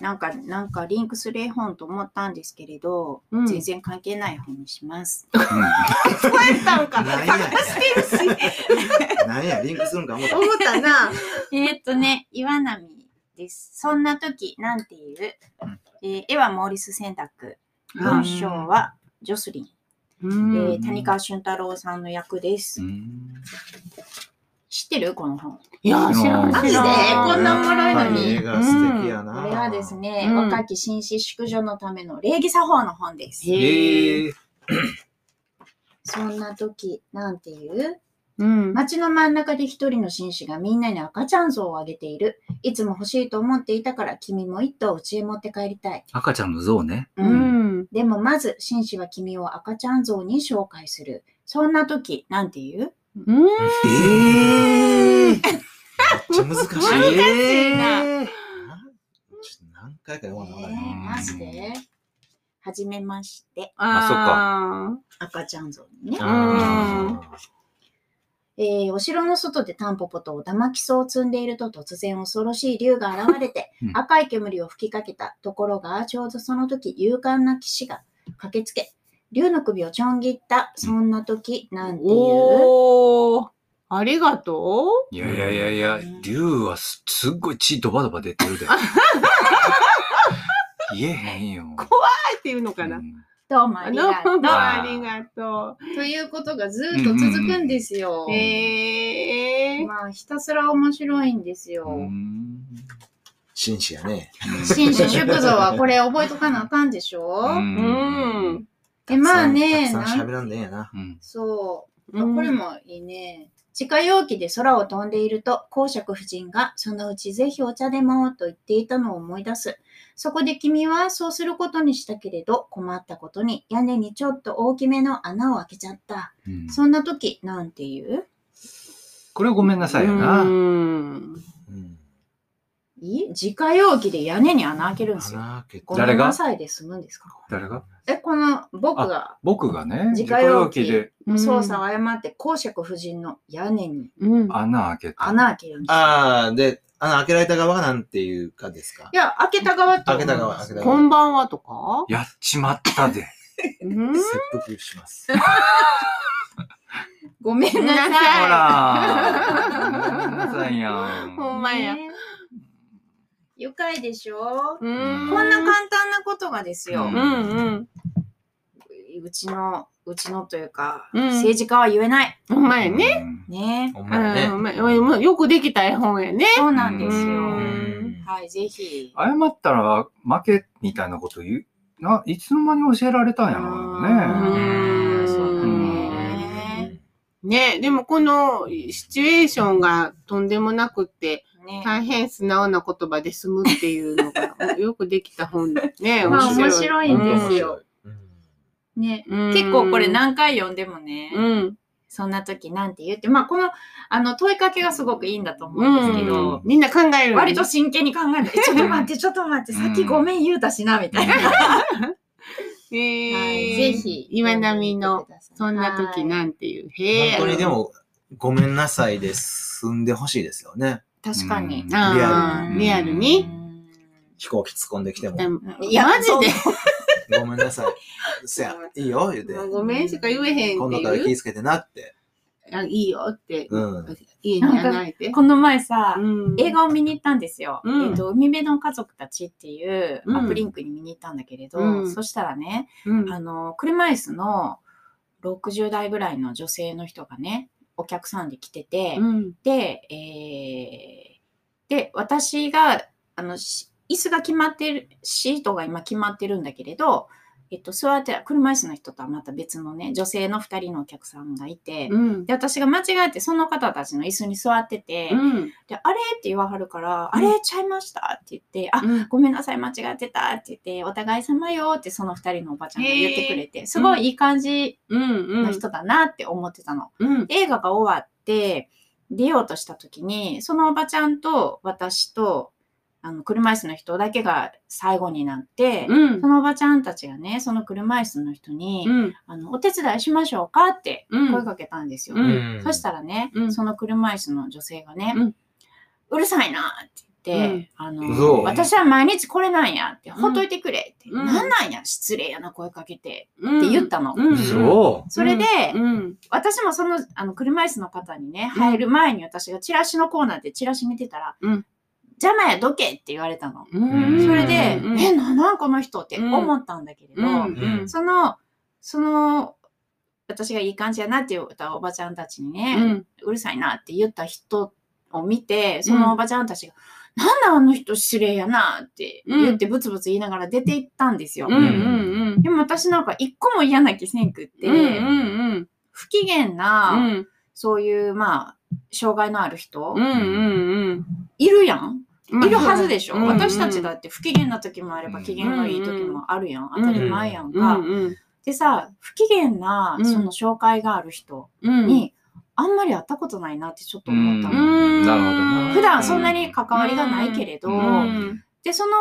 なんか、なんかリンクする絵本と思ったんですけれど、
うん
全然関係ない本にします。
そうやったんか。
なんや、なんや、リンクするんか思った。
思ったな。
えーっとね、岩波です。そんな時、なんていう、えー絵はモーリス選択。文章はジョスリン。
う
え
ん
ー谷川俊太郎さんの役です。
うん
知ってる？この本。
いや、知らん。
マ
ジで？
知らん
こんなおもろいのに
絵が素敵やな。
これはですね、
うん
若き紳士淑女のための礼儀作法の本です。
えー、
そんな時、なんていう？
うん。
街の真ん中で一人の紳士がみんなに赤ちゃん像をあげている。いつも欲しいと思っていたから君も一頭家へ持って帰りたい。
赤ちゃんの像ね。
う
うん
ん。
でもまず紳士は君を赤ちゃん像に紹介する。そんな時、なんていう？
うん。
えー、
めっちゃ難しい。
難しいな。
えー
ちょっと何回か読まなあかん
え
ね
ー。マジで。はじめまして。
あ
赤ちゃん像にね。
あ
えーお城の外でタンポポとお玉きそを積んでいると突然恐ろしい竜が現れて
うん。
赤い煙を吹きかけたところがちょうどその時勇敢な騎士が駆けつけ竜の首をちょん切ったそんな時なんていう？
おー。ありがと
いやいやいやいや、竜はすすっごい血ドバドバ出てるで。言えへんよ。
う。怖いっていうのかな。
うん
どうもありがとう。
ありがと
ということがずっと続くんですよ
う。。へえ。
まあひたすら面白いんですよ。
うん
紳士やね。
紳士淑女はこれ覚えとかなあかんでしょ、
うん。
でまあねなん
たくさん喋らんでええやな。
うん
そう
うん
これもいいね。自家用機で空を飛んでいると、公爵夫人がそのうちぜひお茶でもと言っていたのを思い出す。そこで君はそうすることにしたけれど、困ったことに屋根にちょっと大きめの穴を開けちゃった。
うん
そんな時、なんて言う？
これはごめんなさいよな。
うん。
うん。
いい？自家用機で屋根に穴開けるんですよ。
穴開けて
ごめんなさいで済むんですか？
誰が？
え、この僕が？
僕がね、
自家用機
自で
操作を誤って公爵夫人の屋根に
うん。
穴開けた。
穴開けるんですよ。
ああ、で、穴開けられた側がなんていうかですか？
いや、開けた側って
開けた側開けた側
こんばんはとか？
やっちまったで。
うん？
切腹します。
ごめんなさい。
ほら。ごめんなさいやん。
ほんまや。
ね愉快でしょ、
うん。
こんな簡単なことがですよ。
う
うんうん。
うちの、うちのというか、
うん
政治家は言えない。
ほんまやね。
ね。
ほんまやね。
うんまあよくできた絵本やね。
そうなんですよ。
うん
はい、ぜひ。
謝ったら負けみたいなこと言う？ないつの間に教えられたんやろう
う
ね。
ん
そうだ
う
ね。
ね、でもこのシチュエーションがとんでもなくって、
ね
大変素直な言葉で済むっていうのが よくできた本だね。
まあ面白いんです
よ。
よ。ね、
うん
結構これ何回読んでもね、
うん。
そんな時なんて言って、まあこのあの問いかけがすごくいいんだと思うんですけど、
みんな考える、
割と真剣に考える。えちょっと待って、ちょっと待って、さっきごめん言うたしな、みたいな。
えー
はいぜひ。
岩波の、そんな時
はい
なんていう。へえ。
本当にでも、ごめんなさいで済んでほしいですよね。
確かに。
うん
あーリアルに。
飛行機突っ込んできても
いや、
マジで？
で。
ごめんなさい。せや、いいよ、言うて。
ごめんしか言えへん
今度。から気ぃつけてなって。
あいいよって、
うん。
家に穴開いて。
この前さ、
うん
映画を見に行ったんですよ。
うん
えっと、海辺の家族たちっていう
うん
アップリンクに見に行ったんだけれど、
うん
そしたらね、
うん
あの、車椅子の60代ぐらいの女性の人がね、お客さんで来てて、
うん。
で、えーで、私が、あの、し椅子が決まってる、シートが今決まってるんだけれど、えっと、座って、車椅子の人とはまた別のね、女性の2人のお客さんがいて、
うん。
で、私が間違えてその方たちの椅子に座ってて、
うん。
で、あれ？って言わはるから、
うん。
あれ？ちゃいました？って言って、あ、
うん。
ごめんなさい、間違ってた？って言って、お互い様よってその2人のおばちゃんが言ってくれて、すごいいい感じ
うん
の人だなって思ってたの。
うん。
映画が終わって出ようとした時にそのおばちゃんと私とあの車椅子の人だけが最後になって、
うん。
そのおばちゃんたちがねその車椅子の人に、
うん。
あの「お手伝いしましょうか?」って
うん。
声かけたんですよ。
うん。
そしたらね、
うん。
その車椅子の女性がね「
う
うんるさいな」って言って、あ
嘘
の私は毎日これなんやって、ほっといてくれって、
うん
なんなんや失礼やな声かけて
うん。
って言ったの。
うん。
そ
れで、
うん。
私もそのあの車椅子の方にね、入る前に私がチラシのコーナーでチラシ見てたら、
うん
邪魔やどけって言われたの。
うん。
それで、
うん。
え、なんなんこの人って思ったんだけれど、
うん。
その、その、私がいい感じやなって言ったおばちゃんたちに
う
ね、
ん
うるさいなって言った人を見て、そのおばちゃんたちが、なんだあの人失礼やなって言ってブツブツ言いながら出て行ったんですよ。でも私なんか一個も嫌な気せんくって、不機嫌な、
うん。
そういう、まあ、障害のある人、いるやん。
うん。
いるはずでしょ、
うん。うん
私たちだって不機嫌な時もあれば
うん。
機嫌がいい時もあるやん。当たり前やん
う
か。
ん。うん。
でさ、不機嫌な、
うん。
その紹介がある人
うん。
に、あんまり会ったことないなってちょっと思った
う
の。
ん。なるほどな。
普段そんなに関わりがないけれど、
うん。
で、その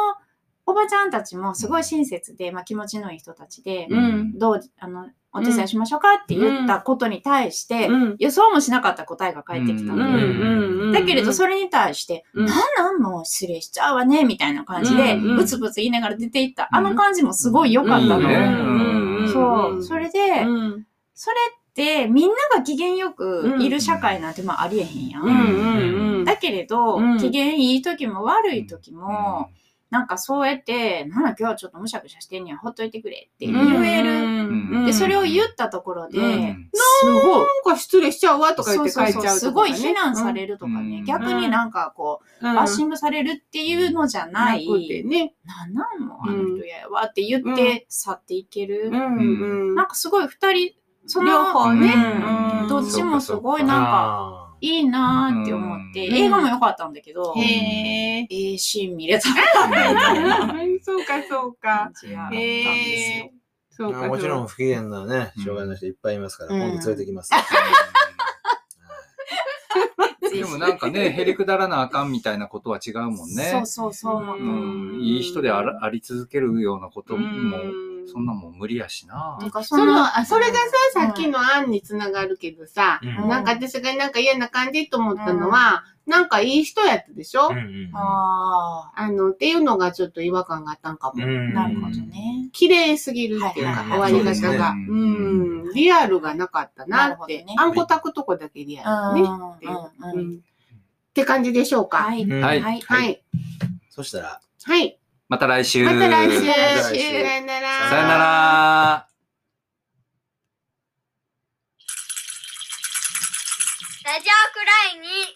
おばちゃんたちもすごい親切で、まあ、気持ちのいい人たちで、
うん。
どう、あの、お手伝いしましょうかって言ったことに対して、
うん。
予想もしなかった答えが返ってきたの。
うんうんうん
だけれど、それに対して、
うん。
なんなんもう失礼しちゃうわね、みたいな感じで、
うんうん。
ブツブツ言いながら出ていった。あの感じもすごい良かったの。そう。それで、
うん。
それってみんなが機嫌よくいる社会なんてまあありえへんやん。
うんうんうん。
だけれど、
うん。
機嫌いい時も悪い時も、なんかそうやって、なんだ今日はちょっとむしゃくしゃしてんにはほっといてくれって言える。
うん。
で、それを言ったところで、
うん。
すごい、
なんか失礼しちゃうわとか言って書いちゃうとかね。
すごい非難されるとかね、
うん。
逆になんかこう、
うん。
バッシングされるっていうのじゃない、
ね。
なんなんもうあの人やわって言って去っていける。
うん。うん。
なんかすごい二人、その、
両方ね。
うん。どっちもすごいなんか
あ
いいなーって思って、
うん
映画も良かったんだけど、
へえ。
ええシーン見れた
そうかそうかへ
よ
え。。そうか。
ーもちろん不機嫌なね、障害の人いっぱいいますから、
うん
今度連れてきます。
でもなんかね、へりくだらなあかんみたいなことは違うもんね。
そうそうそう。
う
うんいい人であらあり続けるようなことも、
うん
そんなもん無理やしな。
なんか
その、
その、
あそれがさ、さっきの案につながるけどさ、
うん
なんか私がなんか嫌な感じと思ったのは、なんかいい人やったでしょ、
うんうん
あ
あの、っていうのがちょっと違和感があったんかも。
うん
あ、なるほどね。
綺麗すぎるっていうか、
はいはいはい
終わり方が。
ね
うん。リアルがなかったなって。
ね
あんこ炊くとこだけリアルね。っていう
うんうん
うんって感じでしょうか。
はい。
うん
はい
はい。
はい。
そしたら、
はい。
また来週。
また来週。
また来週
さよなら。
さよなら。
ラジオくらいに